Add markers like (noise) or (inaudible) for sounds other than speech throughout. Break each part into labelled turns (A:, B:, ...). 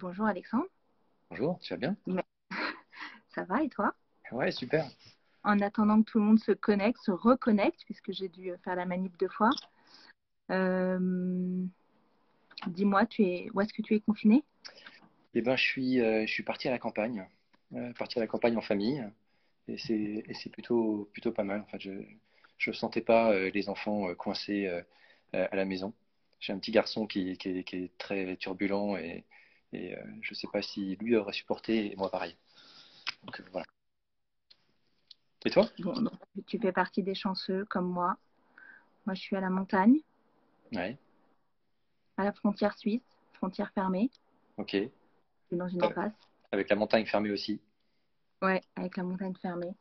A: Bonjour Alexandre.
B: Bonjour, tu vas bien? (laughs)
A: Ça va et toi?
B: Ouais, super.
A: En attendant que tout le monde se connecte, se reconnecte, puisque j'ai dû faire la manip deux fois. Euh, dis-moi, tu es où est-ce que tu es confiné?
B: Eh ben, je suis, euh, je suis parti à la campagne, euh, parti à la campagne en famille, et c'est, plutôt, plutôt pas mal. En fait, je ne sentais pas les enfants coincés à la maison. J'ai un petit garçon qui, qui, est, très turbulent et, et je ne sais pas si lui aurait supporté et moi pareil. Donc voilà. Et toi?
A: Bon, Tu fais partie des chanceux comme moi. Moi, je suis à la montagne.
B: Ouais.
A: À la frontière suisse, frontière fermée.
B: Ok.
A: Je suis dans une impasse.
B: Avec la montagne fermée aussi?
A: Ouais, avec la montagne fermée.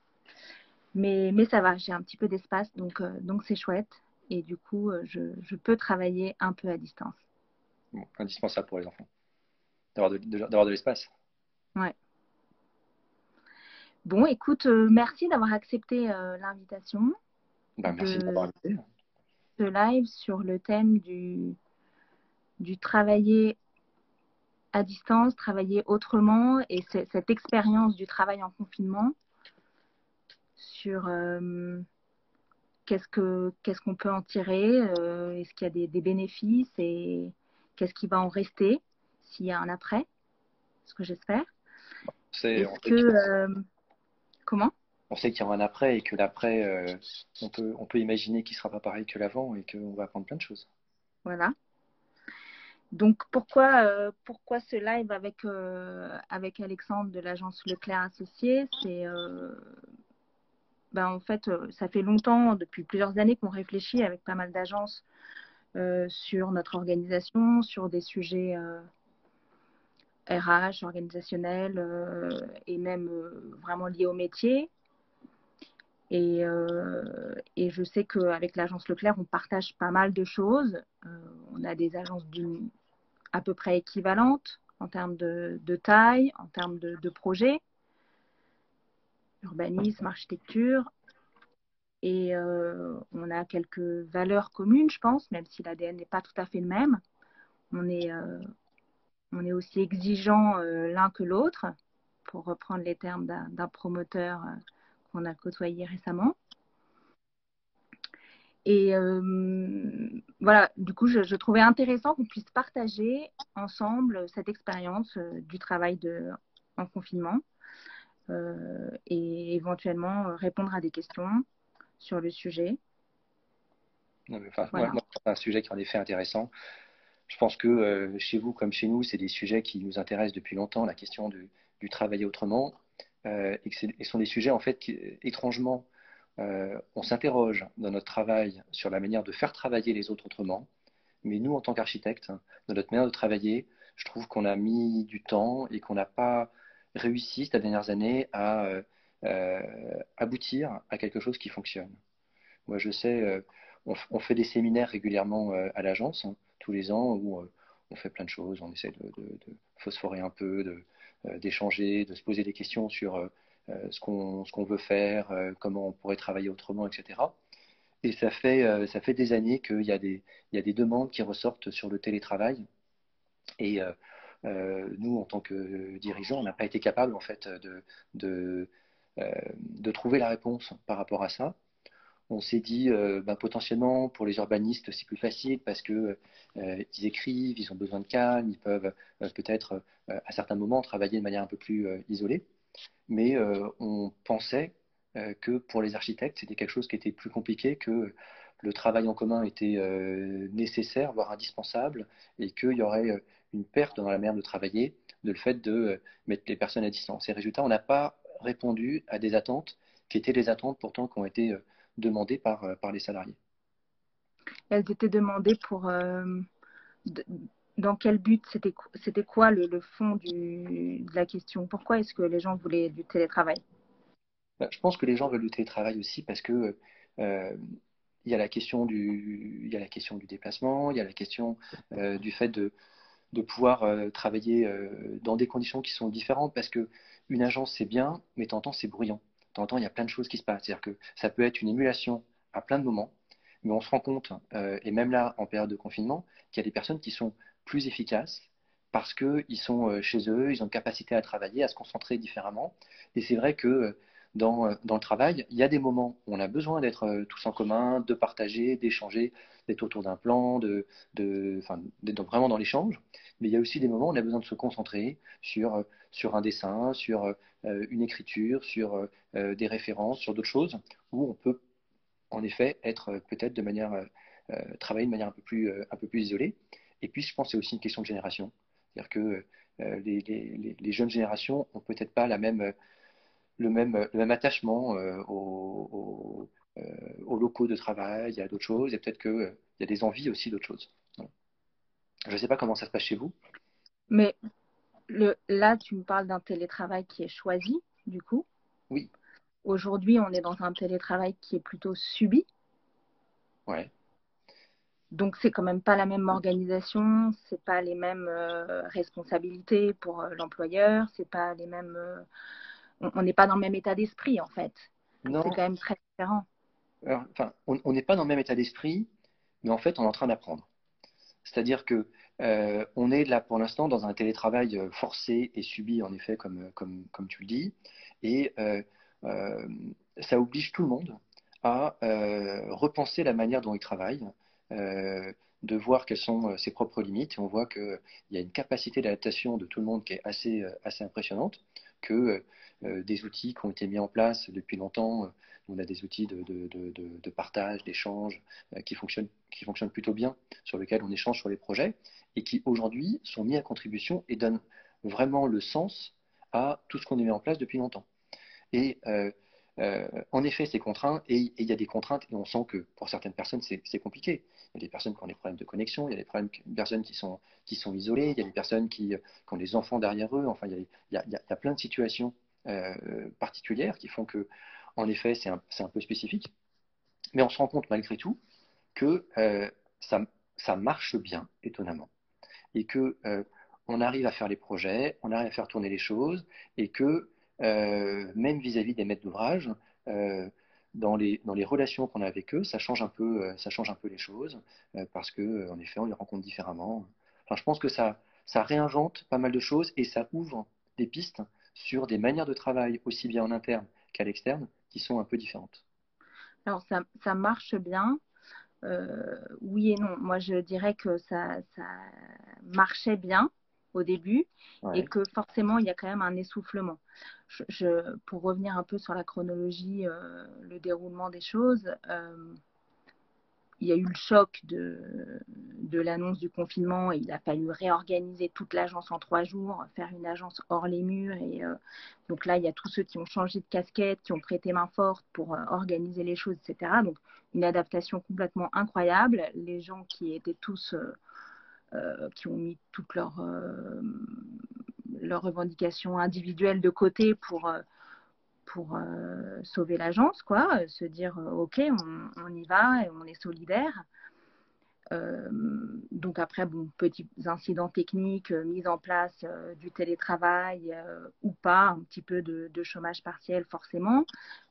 A: Mais, mais ça va, j'ai un petit peu d'espace, donc euh, donc c'est chouette. Et du coup, euh, je, je, peux travailler un peu à distance.
B: Bon, indispensable pour les enfants. D'avoir de, de l'espace.
A: Ouais. Bon, écoute, euh, merci d'avoir accepté euh, l'invitation.
B: Bah, merci de invité.
A: Ce live sur le thème du, du travailler à distance, travailler autrement et cette expérience du travail en confinement sur euh, qu'est-ce qu'on ce qu'on peut en tirer, est-ce qu'il y a des, des bénéfices et qu'est-ce qui va en rester s'il y a un après, ce que j'espère.
B: Est-ce
A: que... Comment?
B: On sait qu'il y aura un après et que l'après, euh, on, peut, on peut imaginer qu'il ne sera pas pareil que l'avant et qu'on va apprendre plein de choses.
A: Voilà. Donc pourquoi, euh, pourquoi ce live avec, euh, avec Alexandre de l'agence Leclerc Associé C'est ben, en fait, ça fait longtemps, depuis plusieurs années qu'on réfléchit avec pas mal d'agences sur notre organisation, sur des sujets RH, organisationnel euh, et même euh, vraiment lié au métier. Et, euh, et, je sais qu'avec l'agence Leclerc, on partage pas mal de choses. on a des agences à peu près équivalentes en termes de, taille, en termes de, de projets, urbanisme, architecture. Et on a quelques valeurs communes, je pense, même si l'ADN n'est pas tout à fait le même. On est, on est aussi exigeant euh, l'un que l'autre, pour reprendre les termes d'un promoteur euh, qu'on a côtoyé récemment. Et euh, voilà, du coup, je, trouvais intéressant qu'on puisse partager ensemble cette expérience du travail de, en confinement et éventuellement répondre à des questions sur le sujet.
B: c'est un sujet qui est en effet intéressant. Je pense que euh, chez vous comme chez nous, c'est des sujets qui nous intéressent depuis longtemps, la question du, du travailler autrement, euh, et ce sont des sujets en fait qui, étrangement, euh, on s'interroge dans notre travail sur la manière de faire travailler les autres autrement, mais nous en tant qu'architectes, dans notre manière de travailler, je trouve qu'on a mis du temps et qu'on n'a pas réussi ces dernières années à aboutir à quelque chose qui fonctionne. Moi, je sais, on, on, fait des séminaires régulièrement à l'agence les ans où euh, on fait plein de choses, on essaie de, phosphorer un peu, euh, d'échanger, de, se poser des questions sur euh, ce qu'on veut faire, comment on pourrait travailler autrement, etc. Et ça fait, des années qu'il y, a des, demandes qui ressortent sur le télétravail. Et nous, en tant que dirigeants, on n'a pas été capable en fait de, trouver la réponse par rapport à ça on s'est dit euh, bah, potentiellement pour les urbanistes c'est plus facile parce que euh, ils écrivent, ils ont besoin de calme, ils peuvent euh, peut-être à certains moments travailler de manière un peu plus isolée. Mais on pensait que pour les architectes c'était quelque chose qui était plus compliqué, que le travail en commun était nécessaire, voire indispensable, et qu'il y aurait une perte dans la manière de travailler de le fait de mettre les personnes à distance. Et résultat, on n'a pas répondu à des attentes qui étaient des attentes pourtant qui ont été demandées par, euh, par les salariés.
A: Elles étaient demandées pour... Euh, dans quel but C'était quoi le, le fond du, de la question? Pourquoi est-ce que les gens voulaient du télétravail?
B: Bah, Je pense que les gens veulent du télétravail aussi parce que euh, il y a la question du, il y a la question du déplacement, il y a la question du fait de, de pouvoir travailler dans des conditions qui sont différentes parce que une agence c'est bien, mais de temps en temps bruyant temps il y a plein de choses qui se passent. C'est-à-dire que ça peut être une émulation à plein de moments, mais on se rend compte, euh, et même là, en période de confinement, qu'il y a des personnes qui sont plus efficaces parce qu'ils sont chez eux, ils ont une capacité à travailler, à se concentrer différemment. Et c'est vrai que dans, dans, le travail, il y a des moments où on a besoin d'être tous en commun, de partager, d'échanger, d'être autour d'un plan, de, d'être vraiment dans l'échange. Mais il y a aussi des moments où on a besoin de se concentrer sur, sur un dessin, sur une écriture, sur des références, sur d'autres choses, où on peut en effet être peut-être de manière travailler de manière un peu plus, isolée. Et puis, je pense que c'est aussi une question de génération. C'est-à-dire que euh, les, jeunes générations n'ont peut-être pas la même, le, même, le même attachement euh, aux, locaux de travail, a d'autres choses, et peut-être qu'il euh, y a des envies aussi d'autres choses. Je ne sais pas comment ça se passe chez vous.
A: Mais le, là, tu me parles d'un télétravail qui est choisi, du coup.
B: Oui.
A: Aujourd'hui, on est dans un télétravail qui est plutôt subi.
B: Ouais.
A: Donc c'est quand même pas la même organisation, c'est pas les mêmes euh, responsabilités pour euh, l'employeur, c'est pas les mêmes. Euh, on n'est pas dans le même état d'esprit en fait. C'est quand même très différent.
B: enfin, on n'est pas dans le même état d'esprit, mais en fait on est en train d'apprendre. C'est-à-dire que on est là pour l'instant dans un télétravail forcé et subi en effet comme comme comme tu le dis, et ça oblige tout le monde à repenser la manière dont il travaille euh, de voir quelles sont euh, ses propres limites. Et on voit qu'il y a une capacité d'adaptation de tout le monde qui est assez, euh, assez impressionnante, que des outils qui ont été mis en place depuis longtemps, on a des outils de, partage, d'échange, qui, fonctionnent, qui fonctionnent plutôt bien, sur lesquels on échange sur les projets, et qui aujourd'hui sont mis à contribution et donnent vraiment le sens à tout ce qu'on a mis en place depuis longtemps. Euh, en effet, c'est contraint et il y a des contraintes et on sent que pour certaines personnes, c'est compliqué. Il y a des personnes qui ont des problèmes de connexion, il y a des, personnes qui sont, qui isolées, il y a des personnes qui, ont des enfants derrière eux. Enfin, il y a, plein de situations euh, particulières qui font que, en effet, c'est un, peu spécifique. Mais on se rend compte malgré tout que euh, ça, ça, marche bien, étonnamment. Et que on arrive à faire les projets, on arrive à faire tourner les choses et que euh, même vis-à-vis des maîtres d'ouvrage, euh, dans les, dans les relations qu'on a avec eux, ça change un peu, euh, ça change un peu les choses, parce que en effet, on les rencontre différemment. Enfin, je pense que ça, ça réinvente pas mal de choses et ça ouvre des pistes sur des manières de travail, aussi bien en interne qu'à l'externe, qui sont un peu différentes.
A: Alors, ça, ça marche bien. oui et non. Moi, je dirais que ça, ça marchait bien au début et que forcément, il y a quand même un essoufflement. Je, pour revenir un peu sur la chronologie, euh, le déroulement des choses, euh, il y a eu le choc de, de l'annonce du confinement et il a fallu réorganiser toute l'agence en trois jours, faire une agence hors les murs. Et euh, donc là, il y a tous ceux qui ont changé de casquette, qui ont prêté main forte pour organiser les choses, etc. Donc une adaptation complètement incroyable. Les gens qui étaient tous euh, qui ont mis toutes leurs, euh, leurs revendications individuelles de côté pour, euh, sauver l'agence, quoi, se dire ok, on, y va et on est solidaire. donc après, bon, petits incidents techniques, mise en place du télétravail ou pas, un petit peu de, chômage partiel forcément.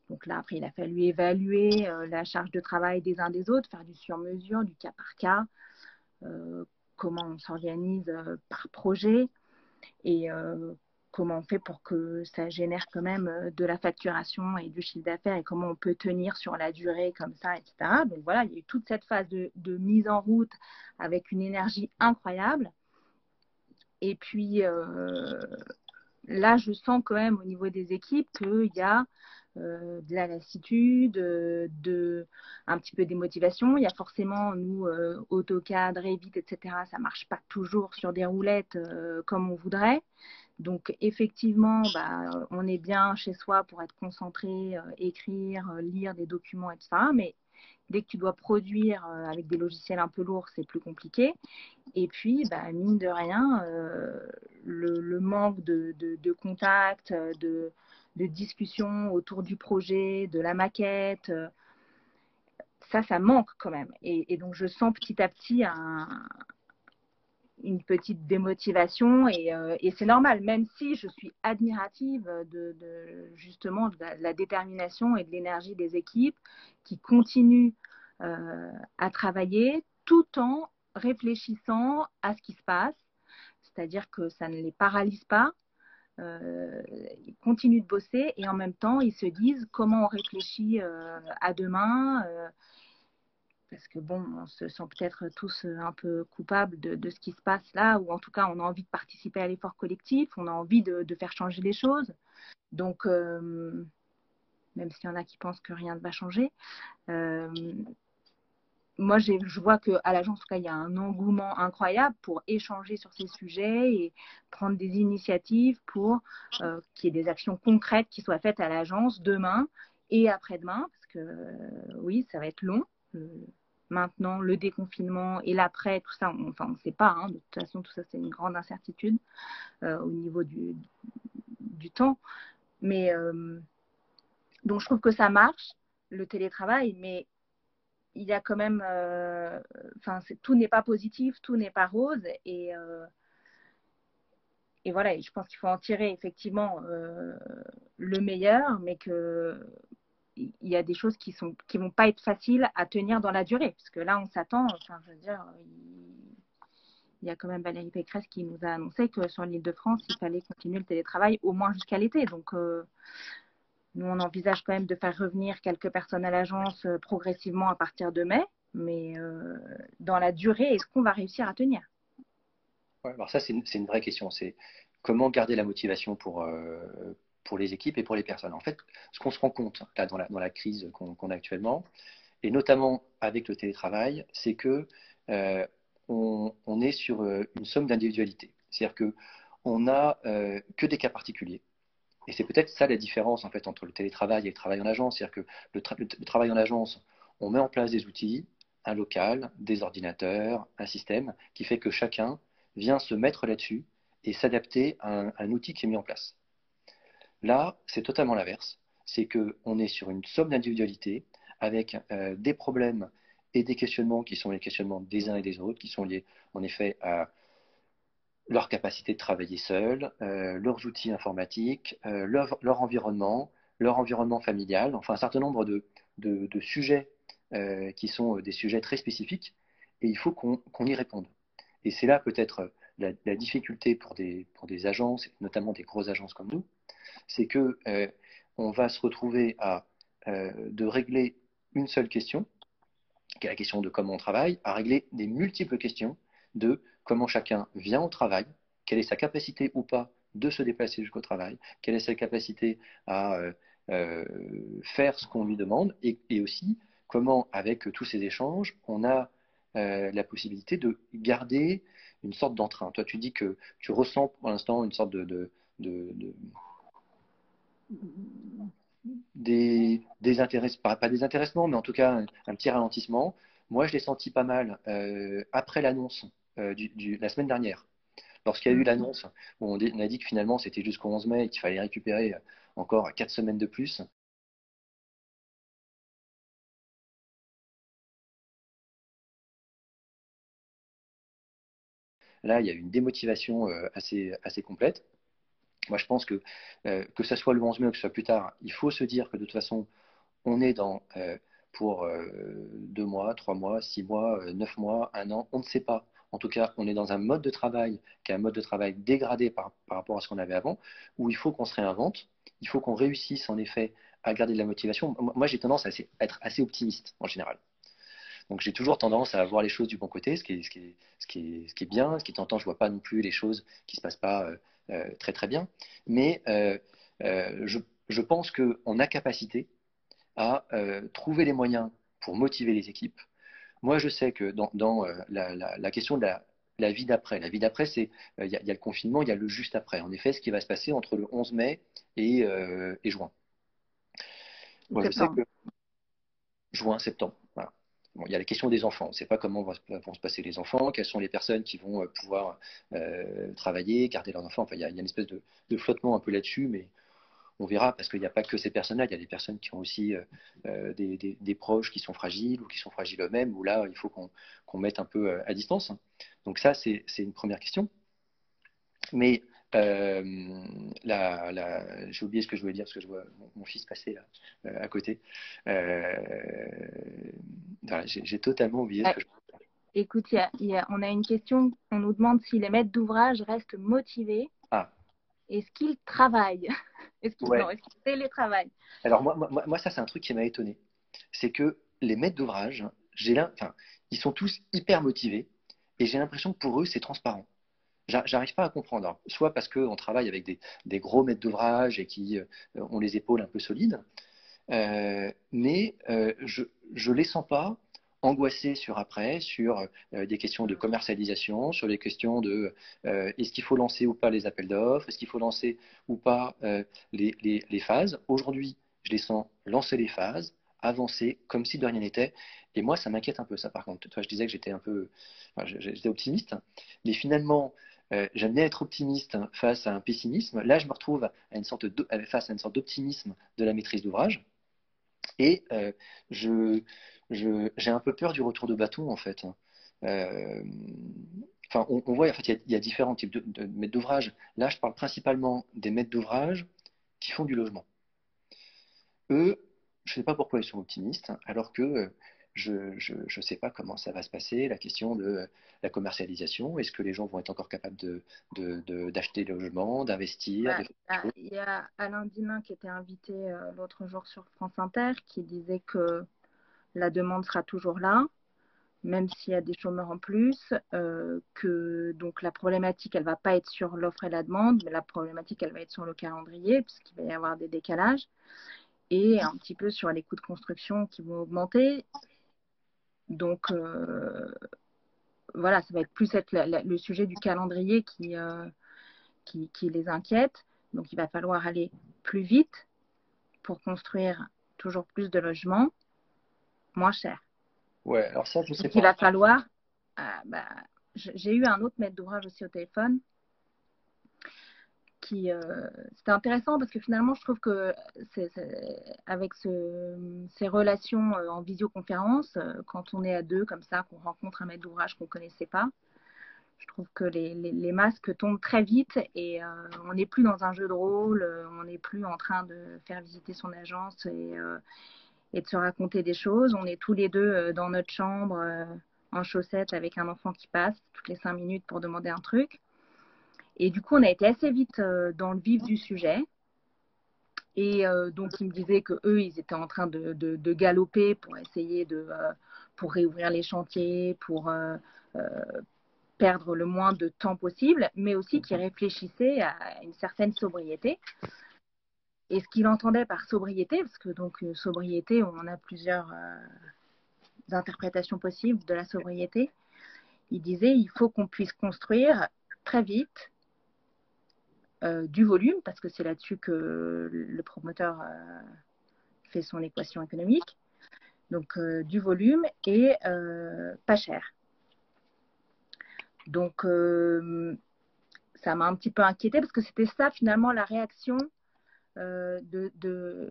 A: Donc là, après, il a fallu évaluer la charge de travail des uns des autres, faire du sur-mesure, du cas par cas, comment on s'organise euh, par projet et euh, comment on fait pour que ça génère quand même euh, de la facturation et du chiffre d'affaires et comment on peut tenir sur la durée comme ça, etc. Donc voilà, il y a eu toute cette phase de, mise en route avec une énergie incroyable. Et puis là, je sens quand même au niveau des équipes qu'il y a euh, de la lassitude, euh, de un petit peu des motivations. Il y a forcément, nous, euh, AutoCAD, Revit, etc., ça marche pas toujours sur des roulettes comme on voudrait. Donc, effectivement, bah, on est bien chez soi pour être concentré, écrire, lire des documents, etc. Mais dès que tu dois produire avec des logiciels un peu lourds, c'est plus compliqué. Et puis, bah, mine de rien, le, manque de contact, de, de discussion autour du projet, de la maquette. Euh, ça, ça manque quand même. Et, donc, je sens petit à petit une petite démotivation euh, et, c'est normal, même si je suis admirative de, justement de la, détermination et de l'énergie des équipes qui continuent euh, à travailler tout en réfléchissant à ce qui se passe, c'est-à-dire que ça ne les paralyse pas. Ils continuent de bosser et en même temps, ils se disent comment on réfléchit à demain parce que bon, on se sent peut-être tous un peu coupables de, ce qui se passe là, ou en tout cas, on a envie de participer à l'effort collectif, on a envie de, faire changer les choses. Donc, même s'il y en a qui pensent que rien ne va changer, moi, je vois qu'à l'agence, en tout cas, il y a un engouement incroyable pour échanger sur ces sujets et prendre des initiatives pour euh, qu'il y ait des actions concrètes qui soient faites à l'agence demain et après-demain, parce que oui, ça va être long. maintenant, le déconfinement et l'après, tout ça, on, enfin, on ne sait pas. Hein. de toute façon, tout ça, c'est une grande incertitude euh, au niveau du, du temps. Mais euh, donc, je trouve que ça marche, le télétravail, mais il y a quand même, euh, enfin, tout n'est pas positif, tout n'est pas rose, et euh, et voilà, je pense qu'il faut en tirer effectivement euh, le meilleur, mais que il y a des choses qui sont qui vont pas être faciles à tenir dans la durée, parce que là, on s'attend, enfin, je veux dire, il, y a quand même Valérie Pécresse qui nous a annoncé que sur l'île de France, il fallait continuer le télétravail au moins jusqu'à l'été, donc nous, on envisage quand même de faire revenir quelques personnes à l'agence euh, progressivement à partir de mai, mais euh, dans la durée, est-ce qu'on va réussir à tenir?
B: Alors ça, c'est une, vraie question. C'est comment garder la motivation pour, euh, pour les équipes et pour les personnes. En fait, ce qu'on se rend compte là, dans, la, dans la crise qu'on a actuellement, et notamment avec le télétravail, c'est que on, est sur une somme d'individualité. C'est-à-dire que on n'a que des cas particuliers. Et c'est peut-être ça la différence entre le télétravail et le travail en agence. C'est-à-dire que le, travail en agence, on met en place des outils, un local, des ordinateurs, un système qui fait que chacun vient se mettre là-dessus et s'adapter à, un outil qui est mis en place. Là, c'est totalement l'inverse. C'est qu'on est sur une somme d'individualité avec euh, des problèmes et des questionnements qui sont les questionnements des uns et des autres, qui sont liés en effet à leur capacité de travailler seuls, euh, leurs outils informatiques, euh, leur, environnement, leur environnement familial, enfin un certain nombre de, sujets euh, qui sont des sujets très spécifiques, et il faut qu'on y réponde. Et c'est là peut-être la, difficulté pour des, pour des agences, notamment des grosses agences comme nous, c'est que on va se retrouver à de régler une seule question, qui est la question de comment on travaille, à régler des multiples questions de comment chacun vient au travail, quelle est sa capacité ou pas de se déplacer jusqu'au travail, quelle est sa capacité à euh, euh, faire ce qu'on lui demande, et, aussi comment, avec tous ces échanges, on a euh, la possibilité de garder une sorte d'entrain. Toi, tu dis que tu ressens pour l'instant une sorte de, des, pas, mais en tout cas un, petit ralentissement. Moi, je l'ai senti pas mal après l'annonce euh, la semaine dernière. Lorsqu'il y a eu mm. l'annonce, où on, a dit que finalement c'était jusqu'au 11 mai et qu'il fallait récupérer euh, encore 4 semaines de plus, Là, il y a eu une démotivation euh, assez, assez complète. Moi, je pense que que ce soit le 11 mai ou que ce soit plus tard, il faut se dire que de toute façon, on est dans pour deux mois, trois mois, six mois, neuf mois, un an, on ne sait pas. En tout cas, on est dans un mode de travail qui est un mode de travail dégradé par, rapport à ce qu'on avait avant, où il faut qu'on se réinvente, il faut qu'on réussisse en effet à garder de la motivation. Moi, j'ai tendance à, être assez optimiste en général. Donc j'ai toujours tendance à voir les choses du bon côté, ce qui est, ce qui est, ce qui est, ce qui est bien, ce qui je vois pas non plus les choses qui se passent pas euh, euh, très très bien. Mais euh, je, je, pense qu'on a capacité à trouver les moyens pour motiver les équipes, moi, je sais que dans, euh, la, question de la, vie d'après, la vie d'après, c'est euh, il y, a le confinement, il y a le juste après. En effet, ce qui va se passer entre le 11 mai et, euh, juin. Moi, je sais que juin, septembre. il y a la question des enfants. On ne sait pas comment vont, se passer les enfants, quelles sont les personnes qui vont pouvoir travailler, garder leurs enfants. Enfin, il y, a, une espèce de, de flottement un peu là-dessus, mais on verra, parce qu'il n'y a pas que ces personnes-là, il y a des personnes qui ont aussi euh, euh, des, proches qui sont fragiles ou qui sont fragiles eux-mêmes, où là, il faut qu'on mette un peu euh, à distance. Donc ça, c'est une première question. Mais j'ai oublié ce que je voulais dire, parce que je vois mon, fils passer à côté. j'ai totalement oublié ce que je voulais dire.
A: écoute, on a une question. On nous demande si les maîtres d'ouvrage restent motivés.
B: Ah.
A: Est-ce qu'ils travaillent (laughs) Est-ce qu'ils télétravaillent
B: Alors, moi, moi, moi ça, c'est un truc qui m'a étonné. C'est que les maîtres d'ouvrage, enfin, ils sont tous hyper motivés et j'ai l'impression que pour eux, c'est transparent. J'arrive pas à comprendre. soit parce qu'on travaille avec des, gros maîtres d'ouvrage et qui euh, ont les épaules un peu solides, euh, mais euh, je ne les sens pas angoissés sur après, sur des questions de commercialisation, sur les questions de est-ce qu'il faut lancer ou pas les appels d'offres, est-ce qu'il faut lancer ou pas les, phases. Aujourd'hui, je les sens lancer les phases, avancer comme si de rien n'était. Et moi, ça m'inquiète un peu, ça, par contre. Toi, je disais que j'étais un peu. j'étais optimiste. Mais finalement, euh, j'aime bien être optimiste face à un pessimisme. Là, je me retrouve à une sorte face à une sorte d'optimisme de la maîtrise d'ouvrage. Et euh, je, j'ai un peu peur du retour de bâton, en fait. Euh, enfin, on, voit, en fait, il y, a, différents types de, de maîtres d'ouvrage. Là, je parle principalement des maîtres d'ouvrage qui font du logement. Eux, je ne sais pas pourquoi ils sont optimistes, alors que euh, je ne sais pas comment ça va se passer, la question de la commercialisation. Est-ce que les gens vont être encore capables d'acheter de, de, logements, d'investir
A: bah, Il y a Alain Dimin qui était invité euh, l'autre jour sur France Inter qui disait que la demande sera toujours là, même s'il y a des chômeurs en plus, que donc la problématique, elle ne va pas être sur l'offre et la demande, mais la problématique, elle va être sur le calendrier, puisqu'il va y avoir des décalages et un petit peu sur les coûts de construction qui vont augmenter. Donc, euh, voilà, ça va être plus être le sujet du calendrier euh, qui, les inquiète. Donc, il va falloir aller plus vite pour construire toujours plus de logements moins cher.
B: Ouais, alors ça, je sais
A: Donc, pas. Il va falloir. Euh, bah, j'ai eu un autre maître d'ouvrage aussi au téléphone euh, c'était intéressant parce que finalement je trouve que avec ces relations euh, en visioconférence quand on est à deux comme ça qu'on rencontre un maître d'ouvrage qu'on connaissait pas je trouve que les, masques tombent très vite et on n'est plus dans un jeu de rôle on n'est plus en train de faire visiter son agence et, et, de se raconter des choses on est tous les deux dans notre chambre en chaussettes avec un enfant qui passe toutes les cinq minutes pour demander un truc et du coup, on a été assez vite euh, dans le vif du sujet. Et euh, donc, ils me disaient que eux, ils étaient en train de, galoper pour essayer de euh, pour réouvrir les chantiers, pour perdre le moins de temps possible, mais aussi qu'ils réfléchissaient à une certaine sobriété. Et ce qu'il entendait par sobriété, parce que donc sobriété, on a plusieurs interprétations possibles de la sobriété. Il disait il faut qu'on puisse construire très vite euh, du volume, parce que c'est là-dessus que le promoteur euh, fait son équation économique. Donc euh, du volume et pas cher. Donc ça m'a un petit peu inquiété parce que c'était ça finalement la réaction de,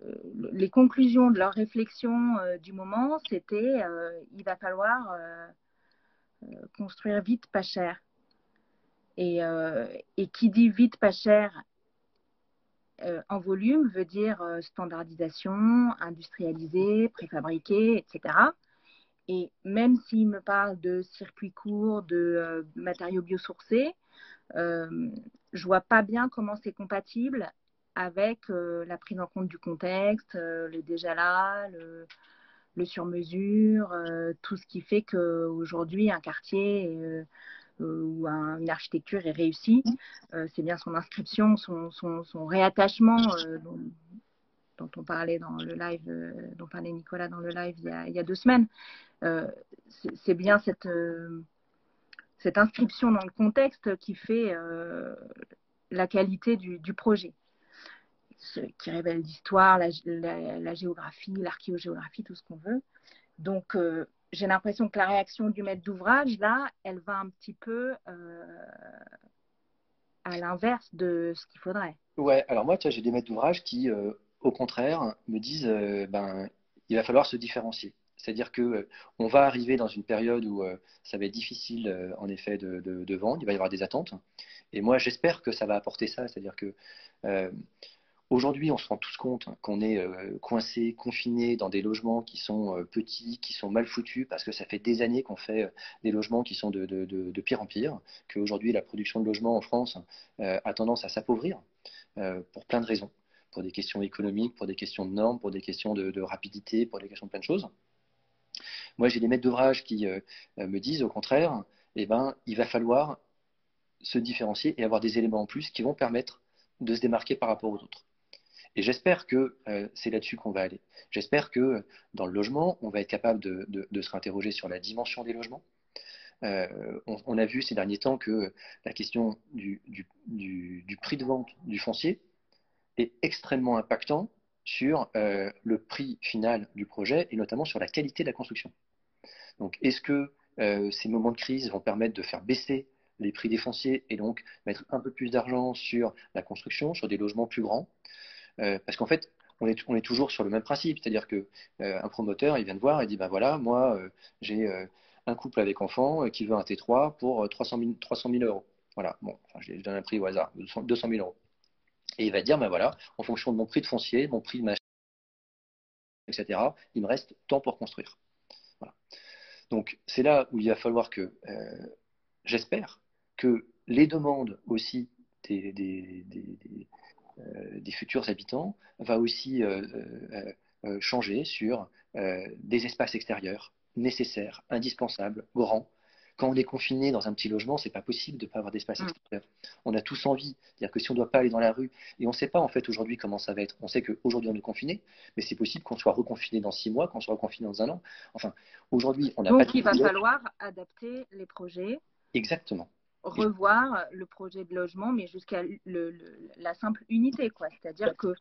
A: les conclusions de leur réflexion du moment, c'était il va falloir construire vite, pas cher. Euh, et, qui dit vite pas cher euh, en volume veut dire euh, standardisation, industrialisé, préfabriqué, etc. Et même s'il me parle de circuits courts, de matériaux biosourcés, je vois pas bien comment c'est compatible avec la prise en compte du contexte, le déjà là, le, le sur-mesure, tout ce qui fait qu'aujourd'hui un quartier euh, où une architecture est réussie, euh, c'est bien son inscription, son, réattachement euh, dont, on parlait dans le live, dont parlait Nicolas dans le live il y a, deux semaines. c'est bien cette inscription dans le contexte qui fait la qualité du, projet, qui révèle l'histoire, la, géographie, l'archéogéographie, tout ce qu'on veut. Donc, j'ai l'impression que la réaction du maître d'ouvrage, là, elle va un petit peu euh, à l'inverse de ce qu'il faudrait.
B: Ouais, alors moi, j'ai des maîtres d'ouvrage qui, euh, au contraire, me disent euh, ben, il va falloir se différencier. C'est-à-dire que on va arriver dans une période où ça va être difficile, en effet, de, de, vendre. Il va y avoir des attentes. Et moi, j'espère que ça va apporter ça. C'est-à-dire que Aujourd'hui, on se rend tous compte qu'on est euh, coincé, confiné dans des logements qui sont euh, petits, qui sont mal foutus, parce que ça fait des années qu'on fait euh, des logements qui sont de, pire en pire, qu'aujourd'hui la production de logements en France a tendance à s'appauvrir pour plein de raisons, pour des questions économiques, pour des questions de normes, pour des questions de, rapidité, pour des questions de plein de choses. Moi, j'ai des maîtres d'ouvrage qui me disent au contraire, eh ben, il va falloir se différencier et avoir des éléments en plus qui vont permettre de se démarquer par rapport aux autres. Et j'espère que euh, c'est là-dessus qu'on va aller. J'espère que dans le logement, on va être capable de, se réinterroger sur la dimension des logements. Euh, on, a vu ces derniers temps que la question du, prix de vente du foncier est extrêmement impactant sur euh, le prix final du projet et notamment sur la qualité de la construction. Donc, est-ce que ces moments de crise vont permettre de faire baisser les prix des fonciers et donc mettre un peu plus d'argent sur la construction, sur des logements plus grands? Euh, parce qu'en fait, on est, toujours sur le même principe, c'est-à-dire que euh, un promoteur, il vient de voir et dit ben voilà, moi euh, j'ai un couple avec enfant qui veut un T3 pour 300 000, 300 000 euros. Voilà, bon, enfin, je donne un prix au hasard, 200 000 euros. Et il va dire ben voilà, en fonction de mon prix de foncier, mon prix de machin, etc., il me reste tant pour construire. Voilà. Donc c'est là où il va falloir que, j'espère, que les demandes aussi des, des futurs habitants va aussi euh, euh, changer sur des espaces extérieurs nécessaires, indispensables, grands, quand on est confiné dans un petit logement, c'est pas possible de ne pas avoir d'espace mm. extérieur. On a tous envie. C'est-à-dire que si on ne doit pas aller dans la rue, et on ne sait pas en fait aujourd'hui comment ça va être. On sait qu'aujourd'hui on est confiné, mais c'est possible qu'on soit reconfiné dans six mois, qu'on soit reconfiné dans un an. Enfin, aujourd'hui, on n'a pas.
A: Donc il va falloir adapter les projets.
B: Exactement
A: revoir le projet de logement, mais jusqu'à la simple unité, quoi. C'est-à-dire que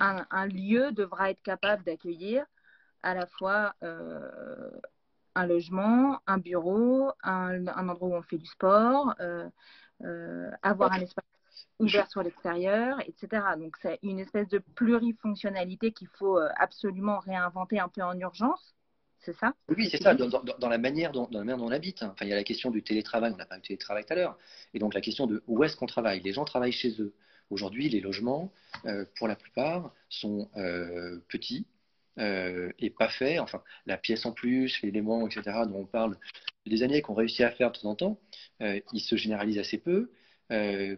A: un, lieu devra être capable d'accueillir à la fois euh, un logement, un bureau, un, endroit où on fait du sport, euh, euh, avoir un espace ouvert sur l'extérieur, etc. Donc c'est une espèce de plurifonctionnalité qu'il faut absolument réinventer un peu en urgence c'est ça?
B: Oui, c'est ça, dans, la manière dont, dans la manière on habite. Enfin, il y a la question du télétravail, on n'a pas eu télétravail tout à l'heure, et donc la question de où est-ce qu'on travaille? Les gens travaillent chez eux. Aujourd'hui, les logements, euh, pour la plupart, sont euh, petits euh, et pas faits. Enfin, la pièce en plus, l'élément, etc., dont on parle des années qu'on réussit à faire de temps en temps, ils se généralisent assez peu.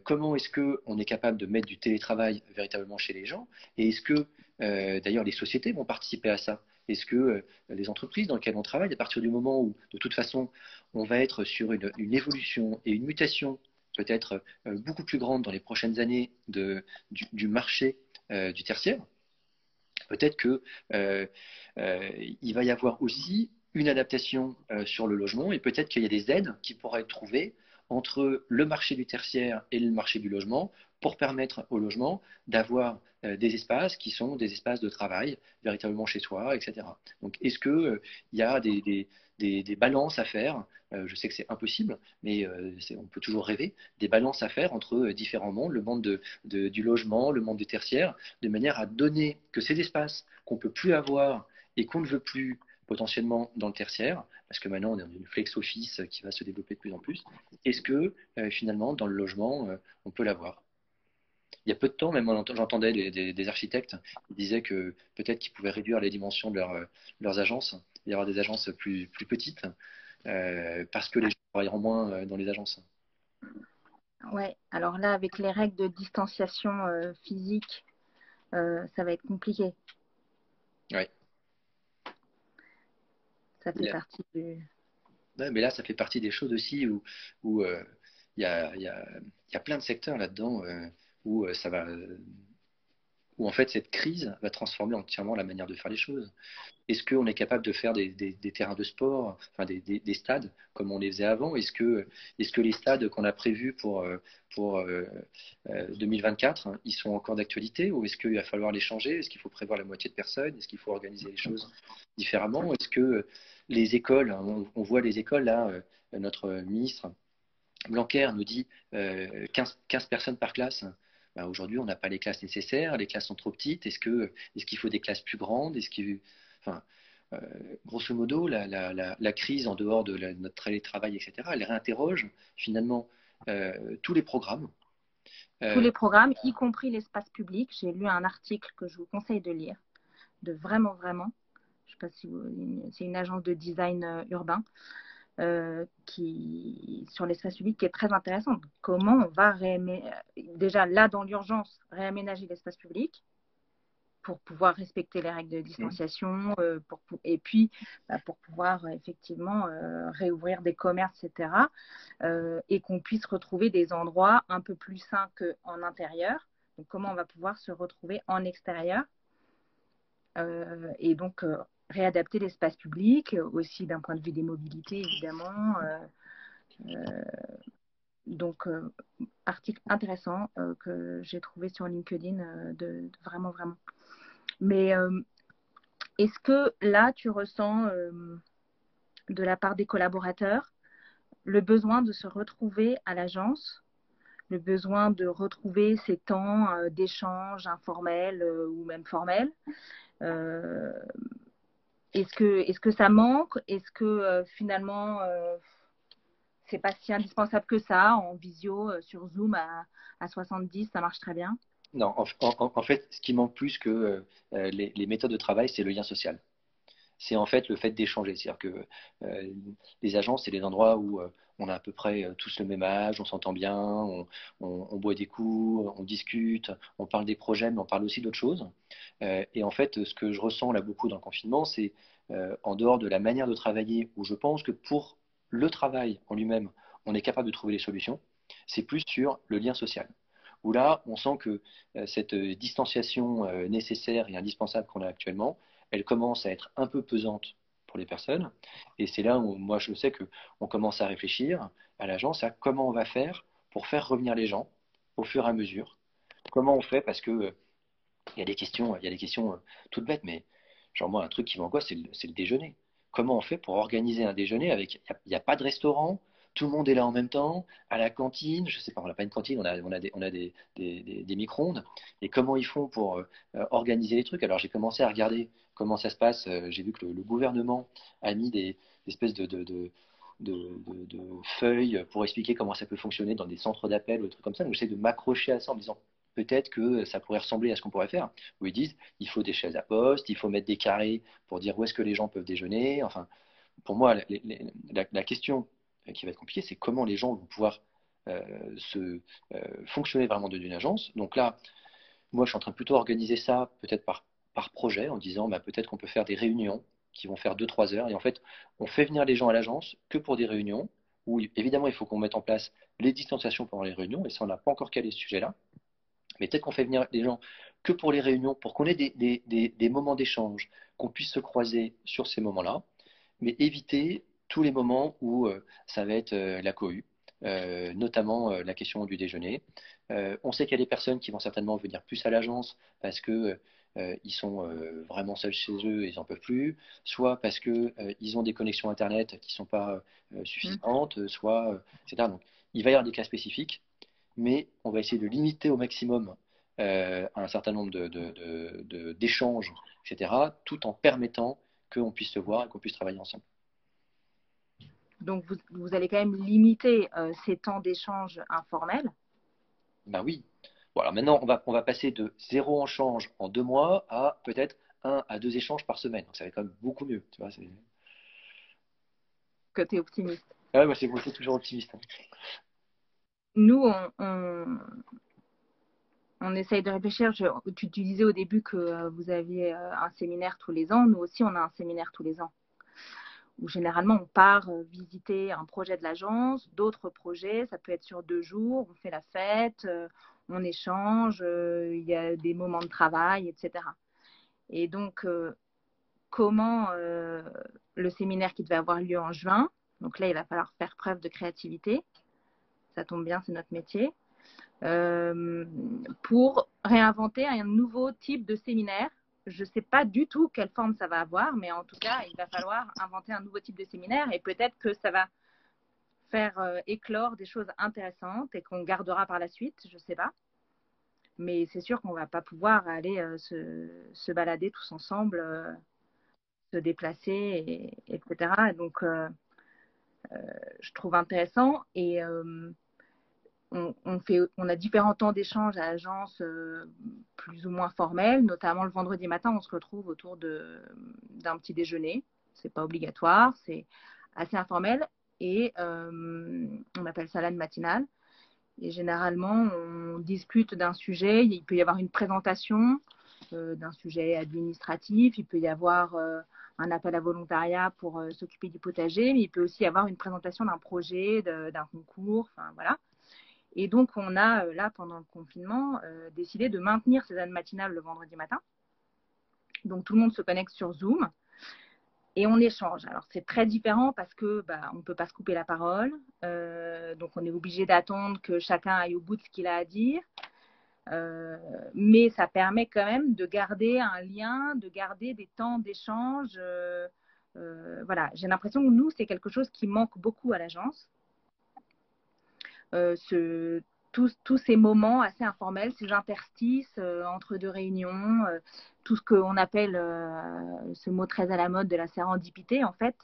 B: comment est-ce qu'on est capable de mettre du télétravail véritablement chez les gens? Et est-ce que, d'ailleurs, les sociétés vont participer à ça? Est-ce que euh, les entreprises dans lesquelles on travaille, à partir du moment où, de toute façon, on va être sur une, évolution et une mutation peut-être euh, beaucoup plus grande dans les prochaines années du, marché euh, du tertiaire, peut-être qu'il va y avoir aussi une adaptation sur le logement et peut-être qu'il y a des aides qui pourraient être trouvées entre le marché du tertiaire et le marché du logement pour permettre au logement d'avoir euh, des espaces qui sont des espaces de travail véritablement chez soi, etc. Donc, est-ce qu'il euh, y a des, balances à faire? Euh, Je sais que c'est impossible, mais on peut toujours rêver. Des balances à faire entre différents mondes, le monde du logement, le monde du tertiaire, de manière à donner que ces espaces qu'on ne peut plus avoir et qu'on ne veut plus potentiellement dans le tertiaire, parce que maintenant on est dans une flex office qui va se développer de plus en plus, est-ce que finalement dans le logement on peut l'avoir? Il y a peu de temps, même j'entendais des, architectes qui disaient que peut-être qu'ils pouvaient réduire les dimensions de euh, leurs agences, y avoir des agences plus, petites, euh, parce que les gens travailleront moins euh, dans les agences.
A: Ouais, alors là, avec les règles de distanciation physique, ça va être compliqué.
B: Oui.
A: Ça fait partie du.
B: mais là, ça fait partie des choses aussi où il y, a, y, a, plein de secteurs là-dedans où euh, ça va où en fait cette crise va transformer entièrement la manière de faire les choses. Est-ce qu'on est capable de faire des, terrains de sport, enfin des, stades comme on les faisait avant? Est-ce que, est que les stades qu'on a prévus pour, euh, pour 2024, euh, ils sont encore d'actualité? Ou est-ce qu'il va falloir les changer? Est-ce qu'il faut prévoir la moitié de personnes? Est-ce qu'il faut organiser les choses différemment? Est-ce que les écoles, on, on, voit les écoles là, notre ministre Blanquer nous dit 15, euh, 15, personnes par classe. Ben, aujourd'hui, on n'a pas les classes nécessaires, les classes sont trop petites. Est-ce qu'il est faut des classes plus grandes? Est-ce enfin, euh, grosso modo, la, la, la, crise en dehors de notre télétravail, etc., elle réinterroge finalement euh, tous les programmes
A: Tous les programmes, y compris l'espace public. J'ai lu un article que je vous conseille de lire, de vraiment, vraiment. Je sais pas si c'est une agence de design urbain euh, qui, sur l'espace public qui est très intéressante. Comment on va déjà là dans l'urgence réaménager l'espace public pour pouvoir respecter les règles de distanciation, euh, pour, et puis bah, pour pouvoir effectivement euh, réouvrir des commerces, etc. et qu'on puisse retrouver des endroits un peu plus sains qu'en intérieur. Donc comment on va pouvoir se retrouver en extérieur et donc réadapter l'espace public, aussi d'un point de vue des mobilités, évidemment. Euh, euh, donc, euh, article intéressant que j'ai trouvé sur LinkedIn, de, vraiment, vraiment. Mais est-ce que là, tu ressens de la part des collaborateurs le besoin de se retrouver à l'agence, le besoin de retrouver ces temps d'échange informels ou même formels est-ce que, est que ça manque? Est-ce que euh, finalement, euh, c'est pas si indispensable que ça En visio, euh, sur Zoom à, à, 70, ça marche très bien?
B: Non, en, fait, ce qui manque plus que les, méthodes de travail, c'est le lien social. C'est en fait le fait d'échanger. C'est-à-dire que les agences, c'est les endroits où on a à peu près tous le même âge, on s'entend bien, on, boit des coups, on discute, on parle des projets, mais on parle aussi d'autres choses. Euh, et en fait, ce que je ressens là beaucoup dans le confinement, c'est euh, en dehors de la manière de travailler, où je pense que pour le travail en lui-même, on est capable de trouver des solutions, c'est plus sur le lien social. Où là, on sent que euh, cette distanciation nécessaire et indispensable qu'on a actuellement, elle commence à être un peu pesante pour les personnes. Et c'est là où moi je sais qu'on commence à réfléchir à l'agence à comment on va faire pour faire revenir les gens au fur et à mesure. Comment on fait? Parce que il y a des questions, il y a des questions euh, toutes bêtes, mais genre moi, un truc qui m'angoisse, c'est le, le, déjeuner. Comment on fait pour organiser un déjeuner avec, il n'y a, pas de restaurant, tout le monde est là en même temps, à la cantine, je sais pas, on n'a pas une cantine, on a, des, micro-ondes, et comment ils font pour euh, organiser les trucs? Alors j'ai commencé à regarder comment ça se passe, euh, j'ai vu que le, gouvernement a mis des, espèces de, feuilles pour expliquer comment ça peut fonctionner dans des centres d'appel ou des trucs comme ça. Donc j'essaie de m'accrocher à ça en me disant peut-être que ça pourrait ressembler à ce qu'on pourrait faire, où ils disent il faut des chaises à poste, il faut mettre des carrés pour dire où est-ce que les gens peuvent déjeuner. Enfin, pour moi, la, question qui va être compliquée, c'est comment les gens vont pouvoir euh, se euh, fonctionner vraiment d'une agence. Donc là, moi, je suis en train plutôt organiser ça peut-être par, par projet, en disant bah, peut-être qu'on peut faire des réunions qui vont faire 2-3 heures. Et en fait, on fait venir les gens à l'agence que pour des réunions, où évidemment, il faut qu'on mette en place les distanciations pendant les réunions, et ça, on n'a pas encore calé ce sujet-là. Mais peut-être qu'on fait venir les gens que pour les réunions, pour qu'on ait des, moments d'échange, qu'on puisse se croiser sur ces moments-là, mais éviter tous les moments où euh, ça va être euh, la cohue, euh, notamment la question du déjeuner. on sait qu'il y a des personnes qui vont certainement venir plus à l'agence parce que ils sont vraiment seuls chez eux et ils n'en peuvent plus, soit parce qu'ils ont des connexions Internet qui ne sont pas suffisantes, mmh. soit, etc. Donc, il va y avoir des cas spécifiques mais on va essayer de limiter au maximum un certain nombre d'échanges, de, etc., tout en permettant qu'on puisse se voir et qu'on puisse travailler ensemble.
A: Donc, vous, allez quand même limiter euh, ces temps d'échange informels
B: Ben oui. Voilà, maintenant, on va, on va passer de zéro échange en deux mois à peut-être un à deux échanges par semaine. Donc, ça va être quand même beaucoup mieux. Tu vois,
A: Côté optimiste.
B: Ah moi, c'est toujours optimiste. Hein
A: nous, on, essaye de réfléchir. tu, disais au début que euh, vous aviez euh, un séminaire tous les ans. Nous aussi, on a un séminaire tous les ans. Où généralement, on part euh, visiter un projet de l'agence, d'autres projets. Ça peut être sur deux jours. On fait la fête, on échange, il y a des moments de travail, etc. Et donc, comment le séminaire qui devait avoir lieu en juin, donc là, il va falloir faire preuve de créativité ça tombe bien, c'est notre métier, euh, pour réinventer un nouveau type de séminaire. Je ne sais pas du tout quelle forme ça va avoir, mais en tout cas, il va falloir inventer un nouveau type de séminaire et peut-être que ça va faire euh, éclore des choses intéressantes et qu'on gardera par la suite, je ne sais pas. Mais c'est sûr qu'on ne va pas pouvoir aller euh, se, balader tous ensemble, se déplacer, etc. donc, je trouve intéressant. Et on, a différents temps d'échange à l'agence euh, plus ou moins formels, notamment le vendredi matin, on se retrouve autour d'un petit déjeuner. C'est pas obligatoire, c'est assez informel et euh, on appelle ça l'âne matinale. Et généralement, on discute d'un sujet. Il peut y avoir une présentation euh, d'un sujet administratif. Il peut y avoir un appel à volontariat pour s'occuper du potager, mais il peut aussi y avoir une présentation d'un projet, d'un concours. Enfin voilà. Et donc, on a, euh, là, pendant le confinement, euh, décidé de maintenir ces ânes matinales le vendredi matin. Donc, tout le monde se connecte sur Zoom et on échange. Alors, c'est très différent parce que bah, on ne peut pas se couper la parole. Euh, donc, on est obligé d'attendre que chacun aille au bout de ce qu'il a à dire. mais ça permet quand même de garder un lien, de garder des temps d'échange. voilà, j'ai l'impression que nous, c'est quelque chose qui manque beaucoup à l'agence. Euh, tous, ces moments assez informels, ces interstices euh, entre deux réunions, euh, tout ce qu'on appelle ce mot très à la mode de la sérendipité, en fait,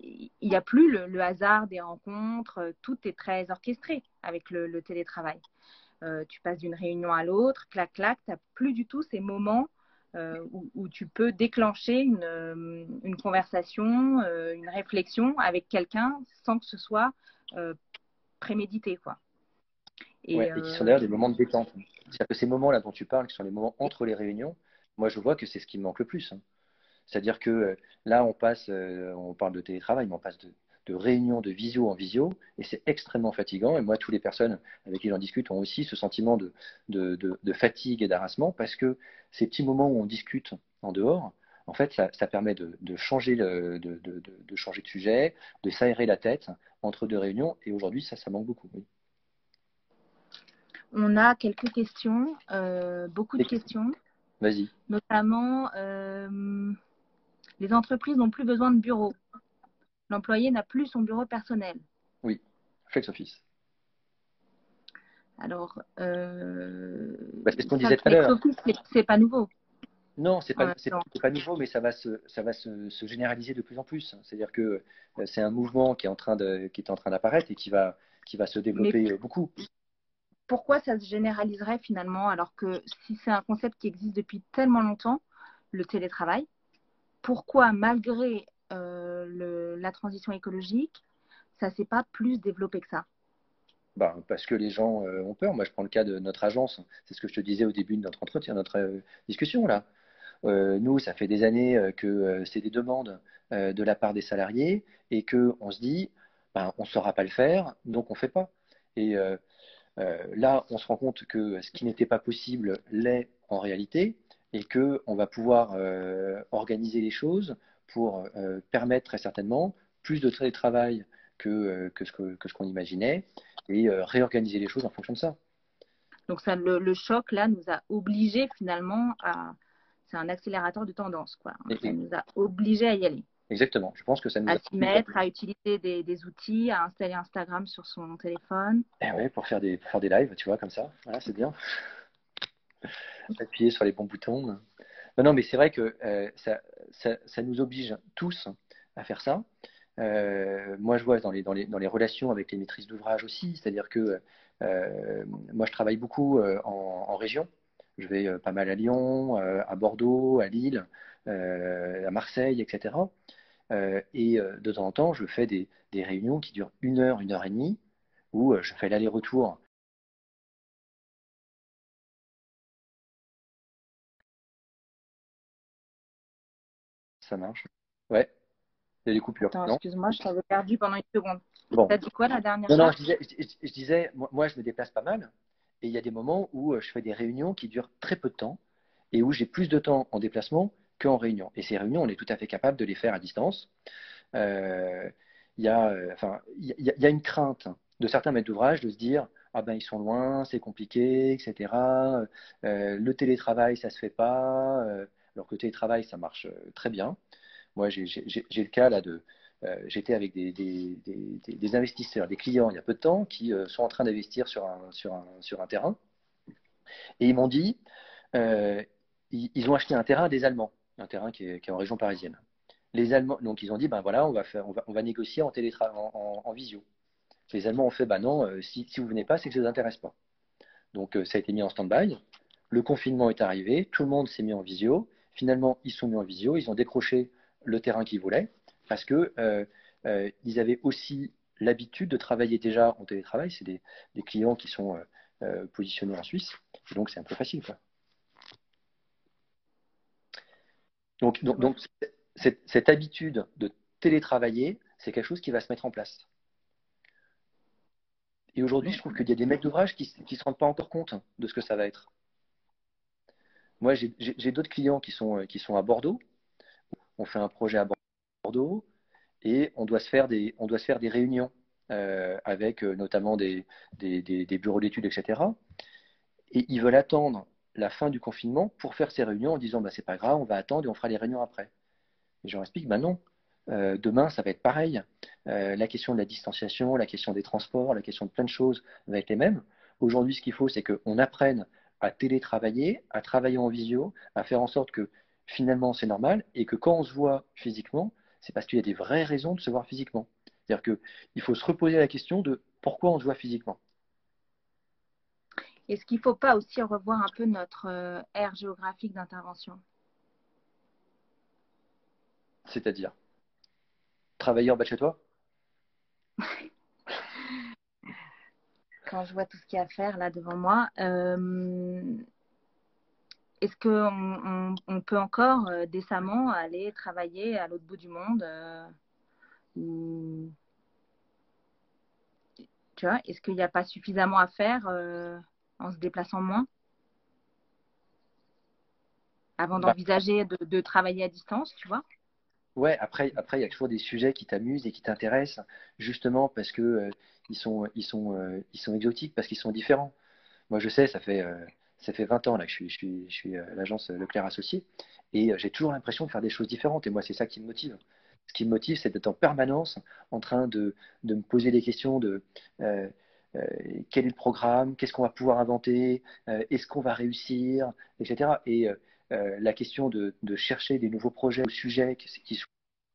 A: il n'y a plus le, hasard des rencontres, tout est très orchestré avec le, télétravail. tu passes d'une réunion à l'autre, clac, clac, tu n'as plus du tout ces moments où, tu peux déclencher une conversation, une réflexion avec quelqu'un sans que ce soit prémédité, quoi.
B: Et, et qui sont d'ailleurs des moments de détente. C'est-à-dire que ces moments-là dont tu parles, qui sont les moments entre les réunions, moi je vois que c'est ce qui me manque le plus. Hein. C'est-à-dire que euh, là, on passe, euh, on parle de télétravail, mais on passe de, de réunion, de visio en visio, et c'est extrêmement fatigant. Et moi, toutes les personnes avec qui j'en discute ont aussi ce sentiment de, de, de fatigue et d'arrassement, parce que ces petits moments où on discute en dehors, en fait, ça, ça permet de, changer de, de, changer de sujet, de s'aérer la tête entre deux réunions. Et aujourd'hui, ça, ça manque beaucoup.
A: On a quelques questions, euh, beaucoup de questions.
B: Vas-y.
A: Notamment, euh, les entreprises n'ont plus besoin de bureau. L'employé n'a plus son bureau personnel.
B: Oui, flex office.
A: Alors, euh,
B: bah, c'est ce qu'on disait tout à l'heure.
A: C'est pas nouveau.
B: Non, c'est pas, pas nouveau, mais ça va se, ça va se, généraliser de plus en plus. C'est-à-dire que euh, c'est un mouvement qui est en train de, qui est en train d'apparaître et qui va, qui va se développer euh, beaucoup.
A: Pourquoi ça se généraliserait finalement alors que si c'est un concept qui existe depuis tellement longtemps, le télétravail, pourquoi malgré euh, le, la transition écologique, ça s'est pas plus développé que ça?
B: Bah, parce que les gens ont peur. Moi, je prends le cas de notre agence. C'est ce que je te disais au début de notre entretien, notre discussion là. Euh, nous, ça fait des années euh, que euh, c'est des demandes de la part des salariés et qu'on se dit, ben, on ne saura pas le faire, donc on ne fait pas. Et là, on se rend compte que ce qui n'était pas possible l'est en réalité et qu'on va pouvoir organiser les choses pour permettre très certainement plus de télétravail que, que ce qu'on imaginait et réorganiser les choses en fonction de ça.
A: Donc ça, le, choc, là, nous a obligés finalement à, c'est un accélérateur de tendance. Quoi. Ça nous a obligés à y aller.
B: Exactement. Je pense que ça nous
A: à s'y mettre, à utiliser des, outils, à installer Instagram sur son téléphone.
B: Eh oui, pour faire des faire des lives, tu vois, comme ça. Voilà, c'est bien. (laughs) Appuyer sur les bons boutons. Non, non, mais c'est vrai que euh, ça, ça, nous oblige tous à faire ça. Euh, moi, je vois dans les, dans les, dans les relations avec les maîtrises d'ouvrage aussi, c'est-à-dire que euh, moi, je travaille beaucoup en région. Je vais euh, pas mal à Lyon, euh, à Bordeaux, à Lille, euh, à Marseille, etc. et de temps en temps, je fais des, réunions qui durent une heure, une heure et demie, où je fais l'aller-retour Ça marche? Ouais. Il y a des coupures.
A: excuse-moi, je t'avais perdu pendant une seconde. Bon. T'as dit quoi la dernière
B: non,
A: fois?
B: Non, je disais, je disais, moi, je me déplace pas mal. Et il y a des moments où euh, je fais des réunions qui durent très peu de temps et où j'ai plus de temps en déplacement qu'en réunion. Et ces réunions, on est tout à fait capable de les faire à distance. Euh, il y, a, euh, une crainte de certains maîtres d'ouvrage de se dire ah ben ils sont loin, c'est compliqué, etc. le télétravail, ça se fait pas. alors que le télétravail, ça marche très bien. Moi, j'ai le cas là de euh, j'étais avec des, investisseurs, des clients il y a peu de temps qui euh, sont en train d'investir sur un, terrain. Et ils m'ont dit, euh, ils, ont acheté un terrain des Allemands, un terrain qui est, en région parisienne. Les Allemands, donc ils ont dit, ben voilà, on va, négocier en, télétra en, visio. Les Allemands ont fait, bah non, si, si vous venez pas, c'est que ça ne vous intéresse pas. Donc ça a été mis en stand-by. Le confinement est arrivé, tout le monde s'est mis en visio. Finalement, ils sont mis en visio, ils ont décroché le terrain qu'ils voulaient parce que ils avaient aussi l'habitude de travailler déjà en télétravail. C'est des, clients qui sont positionnés en Suisse, donc c'est un peu facile. Donc, cette, habitude de télétravailler, c'est quelque chose qui va se mettre en place. Et aujourd'hui, je trouve qu'il y a des maîtres d'ouvrage qui ne se rendent pas encore compte de ce que ça va être. Moi, j'ai d'autres clients qui sont, qui sont à Bordeaux. On fait un projet à Bordeaux et on doit se faire des, on doit se faire des réunions euh, avec euh, notamment des, des, bureaux d'études, etc. Et ils veulent attendre la fin du confinement pour faire ces réunions en disant bah, c'est pas grave, on va attendre et on fera les réunions après. Et je leur explique bah non, euh, demain ça va être pareil. La question de la distanciation, la question des transports, la question de plein de choses va être les mêmes. Aujourd'hui, ce qu'il faut, c'est qu'on apprenne à télétravailler, à travailler en visio, à faire en sorte que finalement c'est normal et que quand on se voit physiquement, c'est parce qu'il y a des vraies raisons de se voir physiquement. C'est-à-dire qu'il faut se reposer la question de pourquoi on se voit physiquement.
A: Est-ce qu'il ne faut pas aussi revoir un peu notre euh, aire géographique d'intervention?
B: C'est-à-dire? Travailler en bas de chez toi? (laughs)
A: Quand je vois tout ce qu'il y a à faire là devant moi, euh, est-ce qu'on on, peut encore euh, décemment aller travailler à l'autre bout du monde Tu vois, est-ce qu'il n'y a pas suffisamment à faire en se déplaçant moins? Avant bah. d'envisager de, travailler à distance, tu vois?
B: Ouais, après, après, il y a toujours des sujets qui t'amusent et qui t'intéressent, justement parce que euh, ils, sont, ils, sont, euh, ils sont exotiques, parce qu'ils sont différents. Moi, je sais, ça fait, euh, ça fait 20 ans là, que je suis, je suis l'agence Leclerc Associé, et j'ai toujours l'impression de faire des choses différentes, et moi, c'est ça qui me motive. Ce qui me motive, c'est d'être en permanence en train de, me poser des questions de euh, quel est le programme, qu'est-ce qu'on va pouvoir inventer, euh, est-ce qu'on va réussir, etc. Et euh, la question de, chercher des nouveaux projets ou sujets qui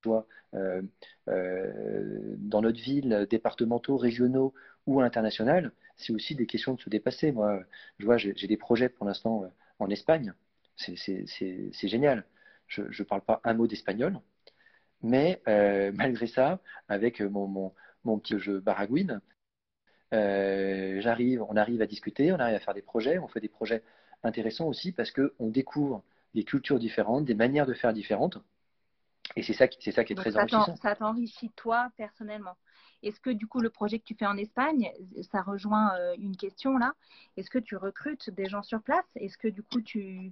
B: soient dans notre ville, départementaux, régionaux ou internationaux, c'est aussi des questions de se dépasser. Moi, je vois, j'ai des projets pour l'instant en Espagne. C'est génial. Je ne parle pas un mot d'espagnol, mais (laughs) malgré ça, avec mon, petit jeu Baragouine, euh, on arrive à discuter, on arrive à faire des projets, on fait des projets intéressants aussi parce qu'on découvre des cultures différentes, des manières de faire différentes. Et c'est ça, c'est ça qui est très enrichissant.
A: Ça t'enrichit toi personnellement. Est-ce que du coup le projet que tu fais en Espagne, ça rejoint euh, une question là? Est-ce que tu recrutes des gens sur place? Est-ce que du coup tu,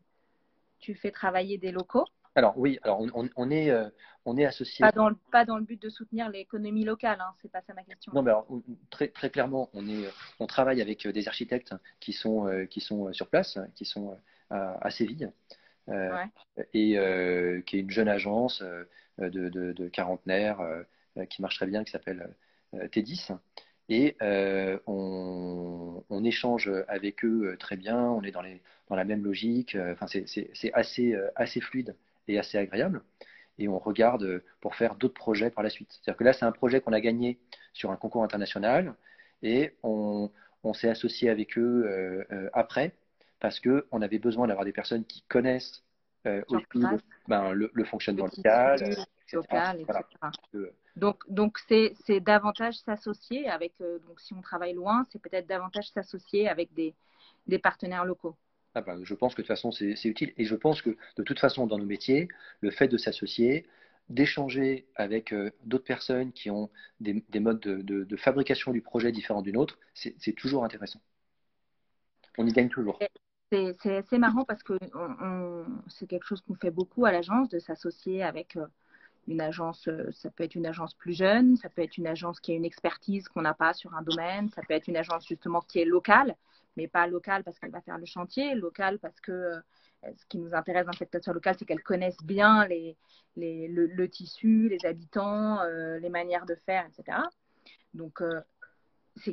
A: tu fais travailler des locaux?
B: Alors oui, alors on, est, euh, on est associé.
A: Pas dans, le, pas dans le but de soutenir l'économie locale, hein, c'est pas ça ma question.
B: Non, mais alors, très, très clairement, on, est, on travaille avec euh, des architectes qui sont, euh, qui sont sur place, qui sont à, Séville, et qui est une jeune agence de, de, de quarantenaires qui marche très bien, qui s'appelle T10. Et on, on, échange avec eux très bien, on est dans, les, dans la même logique, enfin, c'est assez, assez fluide et assez agréable. Et on regarde pour faire d'autres projets par la suite. C'est-à-dire que là, c'est un projet qu'on a gagné sur un concours international et on, s'est associé avec eux euh, euh, après parce qu'on avait besoin d'avoir des personnes qui connaissent euh, le, ben, le, fonctionnement local,
A: etc. Donc, donc c'est, davantage s'associer avec, donc si on travaille loin, c'est peut-être davantage s'associer avec des, des partenaires locaux.
B: Ah ben, je pense que de toute façon, c'est utile. Et je pense que de toute façon, dans nos métiers, le fait de s'associer, d'échanger avec euh, d'autres personnes qui ont des, modes de, fabrication du projet différents d'une autre, c'est toujours intéressant. On y gagne toujours.
A: C'est assez marrant parce que c'est quelque chose qu'on fait beaucoup à l'agence, de s'associer avec euh, une agence, euh, ça peut être une agence plus jeune, ça peut être une agence qui a une expertise qu'on n'a pas sur un domaine, ça peut être une agence justement qui est locale mais pas locale parce qu'elle va faire le chantier, locale parce que euh, ce qui nous intéresse dans cette station locale, c'est qu'elle connaisse bien le, tissu, les habitants, les manières de faire, etc. Donc,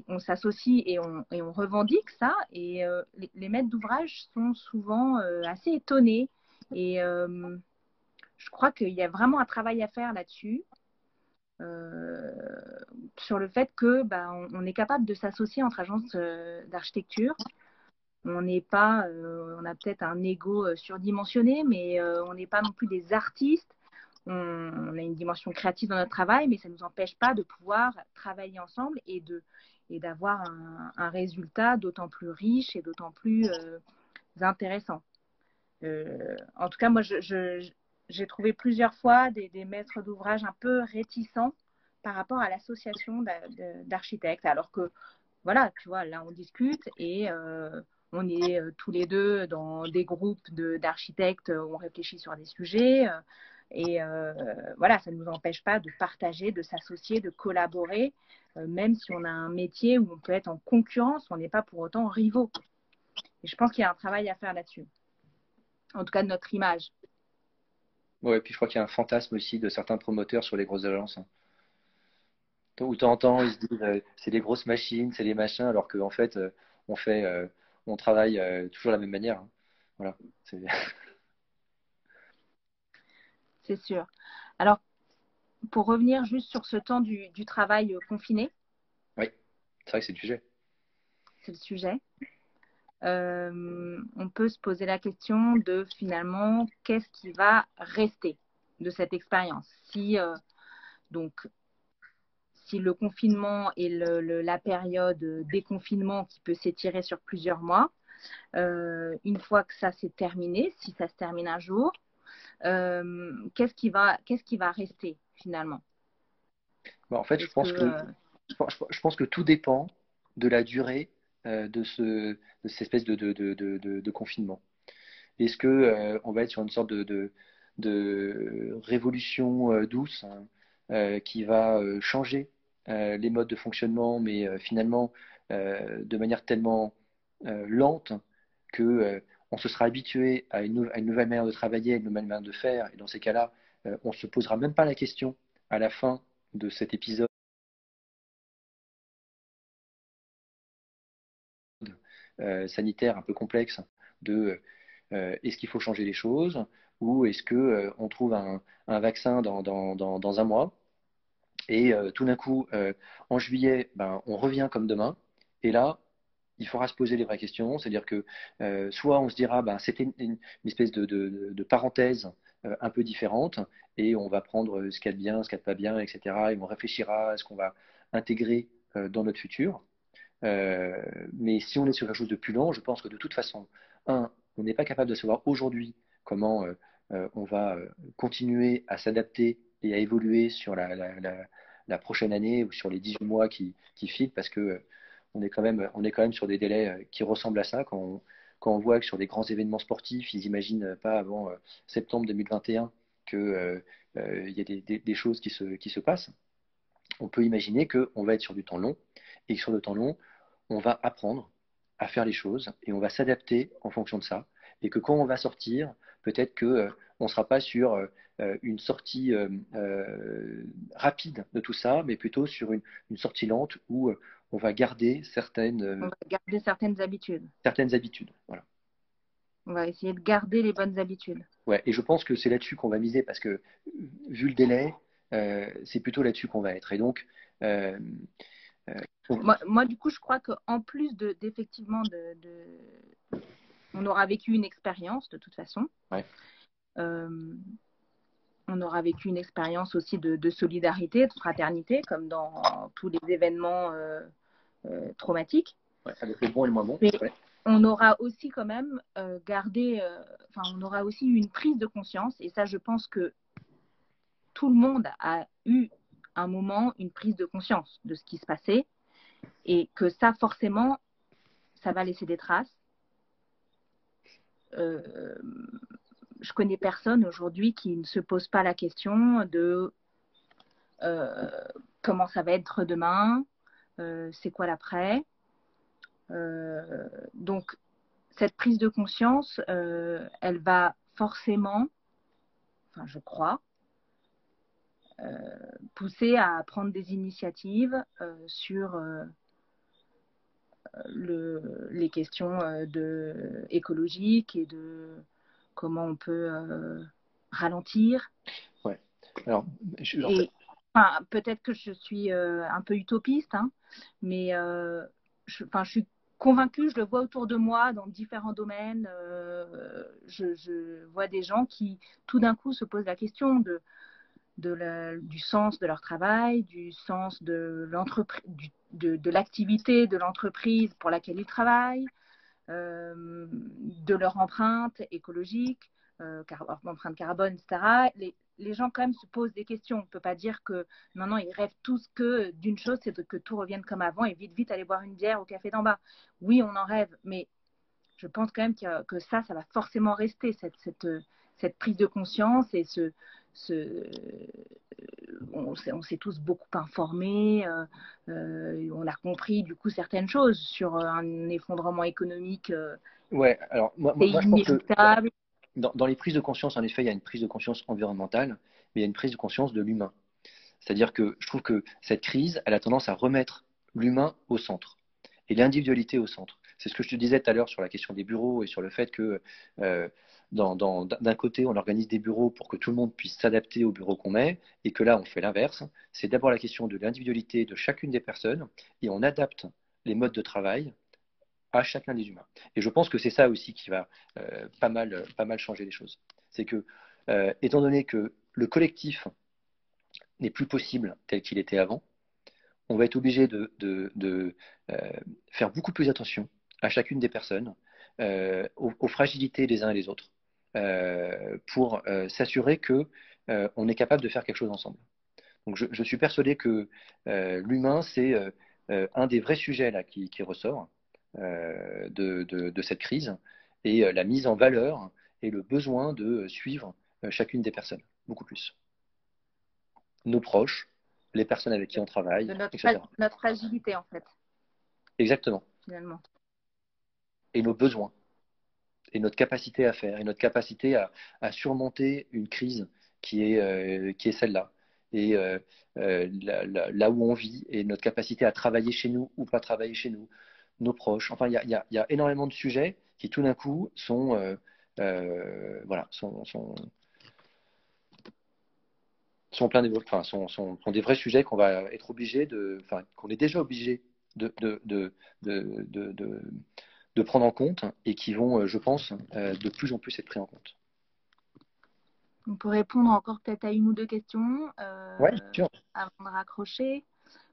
A: on s'associe et on, revendique ça. Et les, les, maîtres d'ouvrage sont souvent assez étonnés. Et je crois qu'il y a vraiment un travail à faire là-dessus. sur le fait que bah, on, est capable de s'associer entre agences d'architecture. On n'est pas, on a peut-être un ego surdimensionné, mais on n'est pas non plus des artistes on, a une dimension créative dans notre travail, mais ça ne nous empêche pas de pouvoir travailler ensemble et de et d'avoir un, résultat d'autant plus riche et d'autant plus euh, intéressant. Euh, en tout cas, moi, j'ai trouvé plusieurs fois des, maîtres d'ouvrage un peu réticents par rapport à l'association d'architectes, alors que, voilà, tu vois, là, on discute et euh, on est tous les deux dans des groupes d'architectes, on réfléchit sur des sujets. Et euh, voilà, ça ne nous empêche pas de partager, de s'associer, de collaborer, euh, même si on a un métier où on peut être en concurrence, on n'est pas pour autant rivaux. Et je pense qu'il y a un travail à faire là-dessus. En tout cas, de notre image.
B: Oui, et puis je crois qu'il y a un fantasme aussi de certains promoteurs sur les grosses agences. Hein. Où de temps en temps, ils se disent euh, c'est des grosses machines, c'est des machins, alors qu'en fait, on fait, on travaille toujours de la même manière. Hein. Voilà. (laughs)
A: c'est sûr. Alors, pour revenir juste sur ce temps du, travail euh, confiné.
B: Oui, c'est vrai que c'est le sujet.
A: C'est le sujet. Euh, on peut se poser la question de finalement qu'est-ce qui va rester de cette expérience? Si euh, donc si le confinement et la période déconfinement qui peut s'étirer sur plusieurs mois, une fois que ça s'est terminé, si ça se termine un jour, qu'est-ce qui va qu'est-ce qui va rester finalement?
B: Bah, En fait, je pense que, euh, je, pense que tout dépend de la durée euh, de, ce, de cette espèce de, de, de confinement. Est-ce que on va être sur une sorte de, révolution douce hein, qui va changer les modes de fonctionnement, mais finalement de manière tellement lente que on se sera habitué à une, nouvelle manière de travailler, à une nouvelle manière de faire, et dans ces cas-là, euh, on ne se posera même pas la question à la fin de cet épisode. Euh, sanitaire un peu complexe de euh, est-ce qu'il faut changer les choses ou est-ce qu'on on trouve un, vaccin dans, un mois et tout d'un coup, en juillet, ben, on revient comme demain, et là, il faudra se poser les vraies questions. C'est-à-dire que euh, soit on se dira, ben, c'était une, espèce de, parenthèse euh, un peu différente, et on va prendre ce qu'il y a de bien, ce qu'il y a de pas bien, etc. Et on réfléchira à ce qu'on va intégrer euh, dans notre futur. mais si on est sur quelque chose de plus lent, je pense que de toute façon, un, on n'est pas capable de savoir aujourd'hui comment on va continuer à s'adapter et à évoluer sur la, prochaine année ou sur les 18 mois qui, qui parce que on est quand même, on est quand même sur des délais euh, qui ressemblent à ça. Quand on, quand on voit que sur des grands événements sportifs, ils n'imaginent pas avant euh, septembre 2021 qu'il euh, y a des, choses qui se, qui se passent, on peut imaginer qu'on va être sur du temps long et que sur le temps long, on va apprendre à faire les choses et on va s'adapter en fonction de ça. Et que quand on va sortir, peut-être qu'on ne sera pas sur une sortie rapide de tout ça, mais plutôt sur une, une sortie lente où on va garder certaines,
A: euh, on va garder certaines habitudes.
B: Certaines habitudes, voilà.
A: On va essayer de garder les bonnes habitudes.
B: Ouais, et je pense que c'est là-dessus qu'on va miser parce que vu le délai, euh, c'est plutôt là-dessus qu'on va être. Et donc, euh,
A: moi, du coup, je crois qu'en plus de, d'effectivement de, on aura vécu une expérience de toute façon.
B: Ouais
A: on aura vécu une expérience aussi de, solidarité, de fraternité, comme dans tous les événements euh, euh, traumatiques.
B: avec le bon et le moins bon.
A: on aura aussi quand même euh, gardé, enfin, on aura aussi eu une prise de conscience, et ça, je pense que tout le monde a eu un moment, une prise de conscience de ce qui se passait, et que ça, forcément, ça va laisser des traces je connais personne aujourd'hui qui ne se pose pas la question de euh, comment ça va être demain, euh, c'est quoi l'après? Euh, donc, cette prise de conscience, elle va forcément, enfin, je crois, pousser à prendre des initiatives sur le, les questions de, écologiques et de comment on peut euh, ralentir.
B: Ouais. Alors,
A: je, peut-être que je suis un peu utopiste, hein, mais je, enfin, je suis convaincue, je le vois autour de moi dans différents domaines. Je, je, vois des gens qui, tout d'un coup, se posent la question du sens de leur travail, du sens de l'activité de, l'entreprise pour laquelle ils travaillent, euh, de leur empreinte écologique, euh, empreinte carbone, etc. les, gens quand même se posent des questions. On ne peut pas dire que non, non, ils rêvent tous que d'une chose, c'est que tout revienne comme avant et vite, vite aller boire une bière au café d'en bas. Oui, on en rêve, mais je pense quand même que ça, ça va forcément rester, cette, cette, cette prise de conscience et ce, on s'est tous beaucoup informés, euh, euh, on a compris du coup certaines choses sur un effondrement économique. Euh,
B: ouais, alors moi, je pense que dans, les prises de conscience, en effet, il y a une prise de conscience environnementale, mais il y a une prise de conscience de l'humain. C'est-à-dire que je trouve que cette crise, elle a tendance à remettre l'humain au centre et l'individualité au centre. C'est ce que je te disais tout à l'heure sur la question des bureaux et sur le fait que d'un côté, on organise des bureaux pour que tout le monde puisse s'adapter au bureau qu'on met, et que là, on fait l'inverse. C'est d'abord la question de l'individualité de chacune des personnes, et on adapte les modes de travail à chacun des humains. Et je pense que c'est ça aussi qui va euh, pas, mal, pas mal changer les choses. C'est que, euh, étant donné que le collectif n'est plus possible tel qu'il était avant, on va être obligé de, euh, faire beaucoup plus attention à chacune des personnes, aux, fragilités des uns et des autres, pour s'assurer que on est capable de faire quelque chose ensemble. Donc je, suis persuadé que l'humain, c'est un des vrais sujets là, qui, ressort de, cette crise et la mise en valeur et le besoin de suivre chacune des personnes, beaucoup plus. Nos proches, les personnes avec qui on travaille,
A: notre, notre fragilité en fait.
B: Exactement. Finalement. Et nos besoins et notre capacité à faire, et notre capacité à, surmonter une crise qui est, euh, qui est celle-là. Et euh, euh, là, où on vit, et notre capacité à travailler chez nous ou pas travailler chez nous, nos proches. Enfin, il y a, y a, énormément de sujets qui, tout d'un coup, sont, voilà, sont, sont, sont plein de, enfin, sont, sont, sont, des vrais sujets qu'on va être obligé de, enfin, qu'on est déjà obligé de, de, de, de de prendre en compte et qui vont, euh, je pense, euh, de plus en plus être pris en compte.
A: On peut répondre encore peut-être à une ou deux questions
B: euh,
A: avant de raccrocher.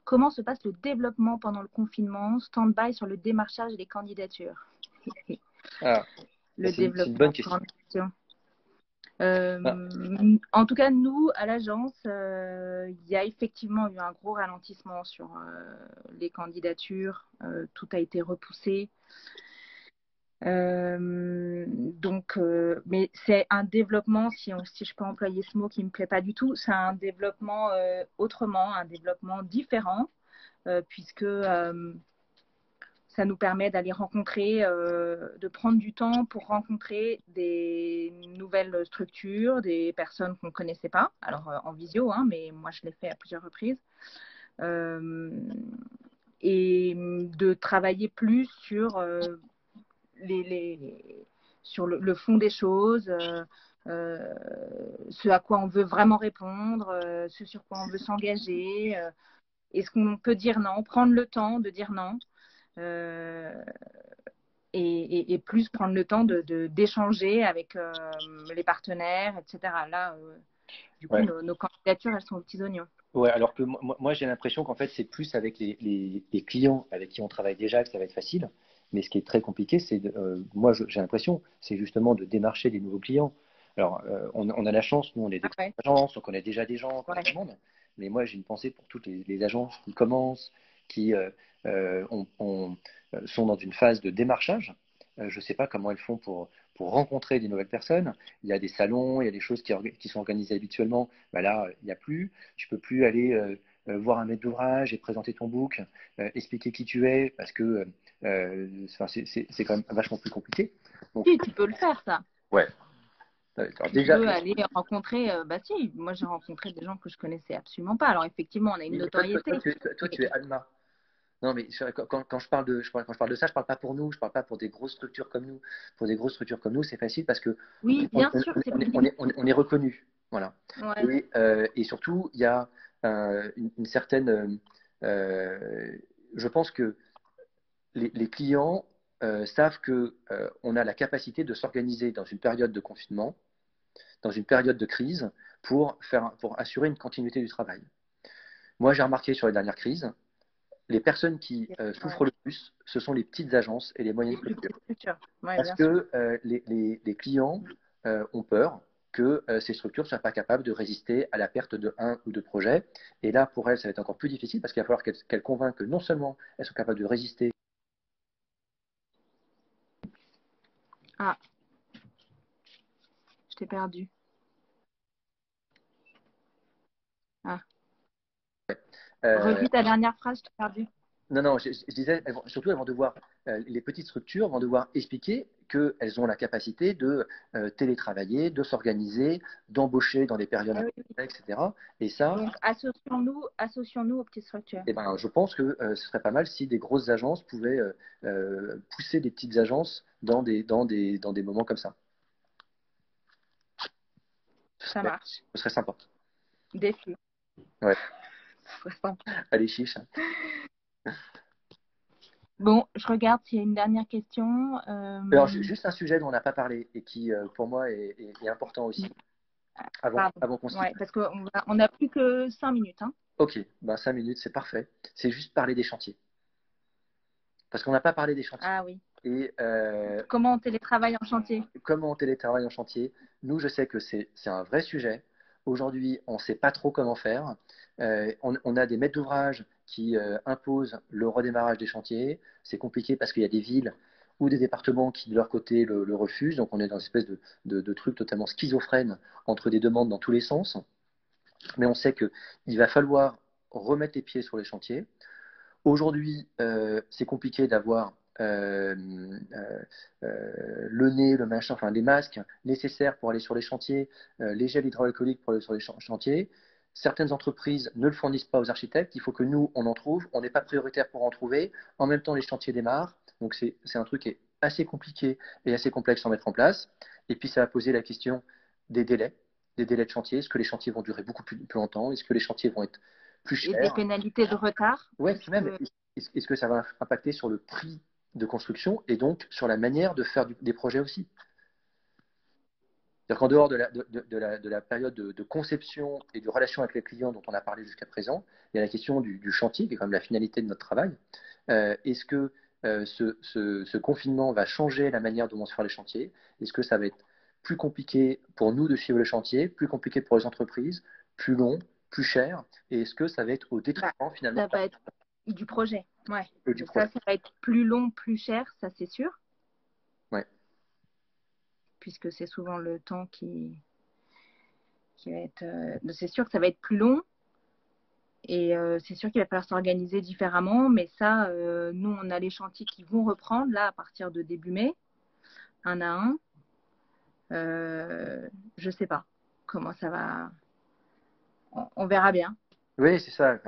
A: Comment se passe le développement pendant le confinement Stand-by sur le démarchage les candidatures. (laughs)
B: Ah, le développement. C'est une bonne question.
A: Ah. En tout cas, nous, à l'agence, il y a effectivement eu un gros ralentissement sur les candidatures. tout a été repoussé. Euh, donc, euh, mais c'est un développement, si, je peux employer ce mot qui ne me plaît pas du tout, c'est un développement euh, autrement, un développement différent, puisque ça nous permet d'aller rencontrer, de prendre du temps pour rencontrer des nouvelles structures, des personnes qu'on ne connaissait pas, alors en visio, hein, mais moi je l'ai fait à plusieurs reprises. et de travailler plus sur les, sur le, fond des choses, euh, euh, ce à quoi on veut vraiment répondre, euh, ce sur quoi on veut s'engager. Est-ce qu'on peut dire non, prendre le temps de dire non et, plus prendre le temps d'échanger de, avec les partenaires, etc. Là, du coup, nos, candidatures, elles sont aux petits oignons.
B: Ouais, alors que moi, j'ai l'impression qu'en fait, c'est plus avec les, les, clients avec qui on travaille déjà que ça va être facile. Mais ce qui est très compliqué, c'est, euh, moi j'ai l'impression, c'est justement de démarcher des nouveaux clients. Alors, euh, on, a la chance, nous on est des agences, on connaît déjà des gens, on monde. Mais moi j'ai une pensée pour toutes les, agences qui commencent, qui euh, sont dans une phase de démarchage. je ne sais pas comment elles font pour, pour rencontrer des nouvelles personnes. Il y a des salons, il y a des choses qui, qui sont organisées habituellement. Ben là, il n'y a plus. Tu peux plus aller euh, voir un maître d'ouvrage et présenter ton book, euh, expliquer qui tu es, parce que euh, c'est quand même vachement plus compliqué.
A: oui, tu peux le faire, ça.
B: Ouais.
A: tu déjà, peux aller rencontrer, bah si, moi j'ai rencontré des gens que je connaissais absolument pas. Alors effectivement, on a une notoriété.
B: Toi, tu, es Alma. Non, mais quand, quand, je parle de, je parle, quand je parle de ça, je parle pas pour nous, je parle pas pour des grosses structures comme nous. Pour des grosses structures comme nous, c'est facile parce que
A: oui, bien sûr,
B: on, est, on, est, reconnu Voilà.
A: Ouais.
B: Et, euh, et surtout, il y a euh, une, une certaine. euh, je pense que les, les clients euh, savent que euh, a la capacité de s'organiser dans une période de confinement, dans une période de crise, pour, faire, pour assurer une continuité du travail. Moi, j'ai remarqué sur les dernières crises, les personnes qui euh, souffrent le plus, ce sont les petites agences et les moyennes structures.
A: Ouais,
B: Parce que euh, les, les- les clients euh, ont peur que ces structures ne soient pas capables de résister à la perte de un ou deux projets. Et là, pour elles, ça va être encore plus difficile parce qu'il va falloir qu'elles qu'elles convainquent que non seulement elles sont capables de résister,
A: Je t'ai perdu.
B: euh,
A: Redis ta dernière phrase, je t'ai perdu.
B: Non, non, je, je disais, elles vont- surtout, elles vont devoir, euh, les petites structures vont devoir expliquer qu'elles ont la capacité de euh, télétravailler, de s'organiser, d'embaucher dans des périodes,
A: Ah oui,
B: etc. Et ça,
A: Donc, associons-nous associons-nous aux petites structures.
B: Eh ben, je pense que euh, ce serait pas mal si des grosses agences pouvaient pousser des petites agences dans des, dans des, dans des moments comme ça.
A: Ça
B: serait,
A: marche.
B: ce serait sympa.
A: Défi.
B: Ouais.
A: Ce serait sympa.
B: Allez, chiche.
A: Bon, je regarde s'il y a une dernière question. Euh,
B: Alors, juste un sujet dont on n'a pas parlé et qui, euh, pour moi, est, est- est important aussi. Avant, avant qu'on se
A: ouais, parce qu'on n'a plus que 5 minutes. Hein.
B: Ok, ben, cinq minutes, c'est parfait. C'est juste parler des chantiers. Parce qu'on n'a pas parlé des chantiers.
A: Ah oui.
B: Et euh,
A: Comment on télétravaille en chantier?
B: comment on télétravaille en chantier? Nous, je sais que c'est un vrai sujet. Aujourd'hui, on ne sait pas trop comment faire. Euh, on, a des maîtres d'ouvrage qui euh, imposent le redémarrage des chantiers. C'est compliqué parce qu'il y a des villes ou des départements qui, de leur côté, le, refusent. Donc, on est dans une espèce de truc totalement schizophrène entre des demandes dans tous les sens. Mais on sait qu'il va falloir remettre les pieds sur les chantiers. Aujourd'hui, euh, c'est compliqué d'avoir euh, euh, euh, le nez, le machin, enfin les masques nécessaires pour aller sur les chantiers, les gels hydroalcooliques pour aller sur les chan- chantiers. Certaines entreprises ne le fournissent pas aux architectes. Il faut que nous, on en trouve. On n'est pas prioritaire pour en trouver. En même temps, les chantiers démarrent. Donc, c'est un truc qui est assez compliqué et assez complexe à mettre en place. Et puis, ça va poser la question des délais, des délais de chantier. Est-ce que les chantiers vont durer beaucoup plus, plus longtemps? Est-ce que les chantiers vont être plus
A: Et des
B: chers?
A: pénalités de retard?
B: Puis même,
A: que-
B: est-ce que ça va impacter sur le prix de construction et donc sur la manière de faire du- des projets aussi. C'est-à-dire qu'en dehors de la, de, de- de la, de la période de, de conception et de relation avec les clients dont on a parlé jusqu'à présent, il y a la question du, du chantier, qui est quand même la finalité de notre travail. Euh, Est-ce que euh, ce, ce- ce confinement va changer la manière dont on se fait les chantiers? Est-ce que ça va être plus compliqué pour nous de suivre le chantier, plus compliqué pour les entreprises, plus long, plus cher? Et est-ce que ça va être au détriment finalement
A: ça va être du projet. Ouais.
B: du
A: Donc
B: projet
A: ça, ça va être plus long, plus cher, ça c'est sûr.
B: Ouais.
A: Puisque c'est souvent le temps qui, qui va être. euh, C'est sûr que ça va être plus long. Et euh, c'est sûr qu'il va falloir s'organiser différemment. Mais ça, euh, nous, on a les chantiers qui vont reprendre là à partir de début mai, un à un. Euh, je sais pas comment ça va. On, on verra bien.
B: Oui, c'est ça.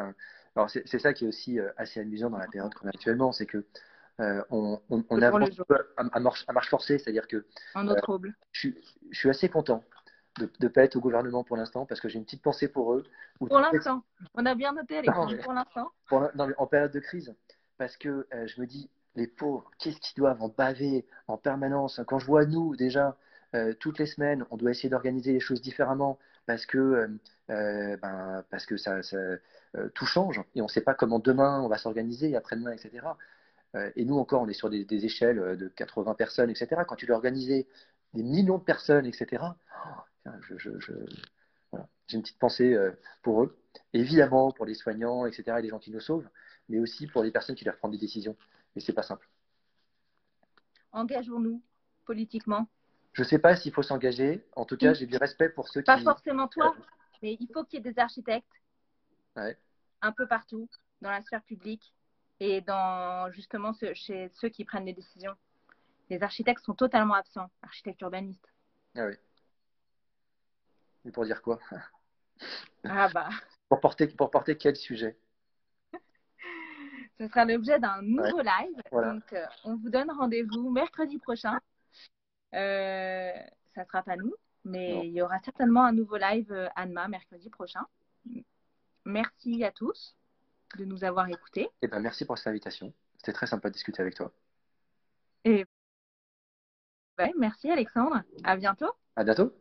B: Alors c'est ça qui est aussi euh, assez amusant dans la période qu'on a actuellement, c'est que euh, on, avance à, à marche, à marche forcée, c'est-à-dire que
A: trouble.
B: je, suis- je suis assez content de ne pas être au gouvernement pour l'instant parce que j'ai une petite pensée pour eux. Ou
A: Pour l'instant, on a bien noté, Alexandre.
B: Non, mais-
A: Pour l'instant.
B: en période de crise, parce que euh, je me dis, les pauvres, qu'est-ce qu'ils doivent en baver en permanence? Quand je vois nous, déjà, euh, toutes les semaines, on doit essayer d'organiser les choses différemment parce que, euh, euh, ben, parce que ça, euh, tout change et on ne sait pas comment demain on va s'organiser, après-demain, etc. Et nous encore, on est sur des, échelles de 80 personnes, etc. Quand tu dois organiser des millions de personnes, etc., oh, j'ai une petite pensée pour eux. Évidemment, pour les soignants, etc., et les gens qui nous sauvent, mais aussi pour les personnes qui doivent prendre des décisions. Et c'est pas simple.
A: Engageons-nous politiquement.
B: Je sais pas s'il faut s'engager. En tout cas, j'ai du respect pour ceux
A: Pas
B: qui.
A: forcément toi, mais il faut qu'il y ait des architectes
B: Ouais.
A: un peu partout, dans la sphère publique et dans justement ce- chez ceux qui prennent les décisions. Les architectes sont totalement absents, architectes urbanistes.
B: Ah oui. Et pour dire quoi? (laughs)
A: Ah bah,
B: pour porter, pour porter quel sujet?
A: Ce sera l'objet d'un nouveau live.
B: Voilà.
A: Donc, euh, on vous donne rendez-vous mercredi prochain. Euh, ça sera pas nous, Mais il y aura certainement un nouveau live Anma mercredi prochain. Merci à tous de nous avoir écoutés.
B: Eh ben, merci pour cette invitation. C'était très sympa de discuter avec toi.
A: Et merci Alexandre. À bientôt.
B: À bientôt.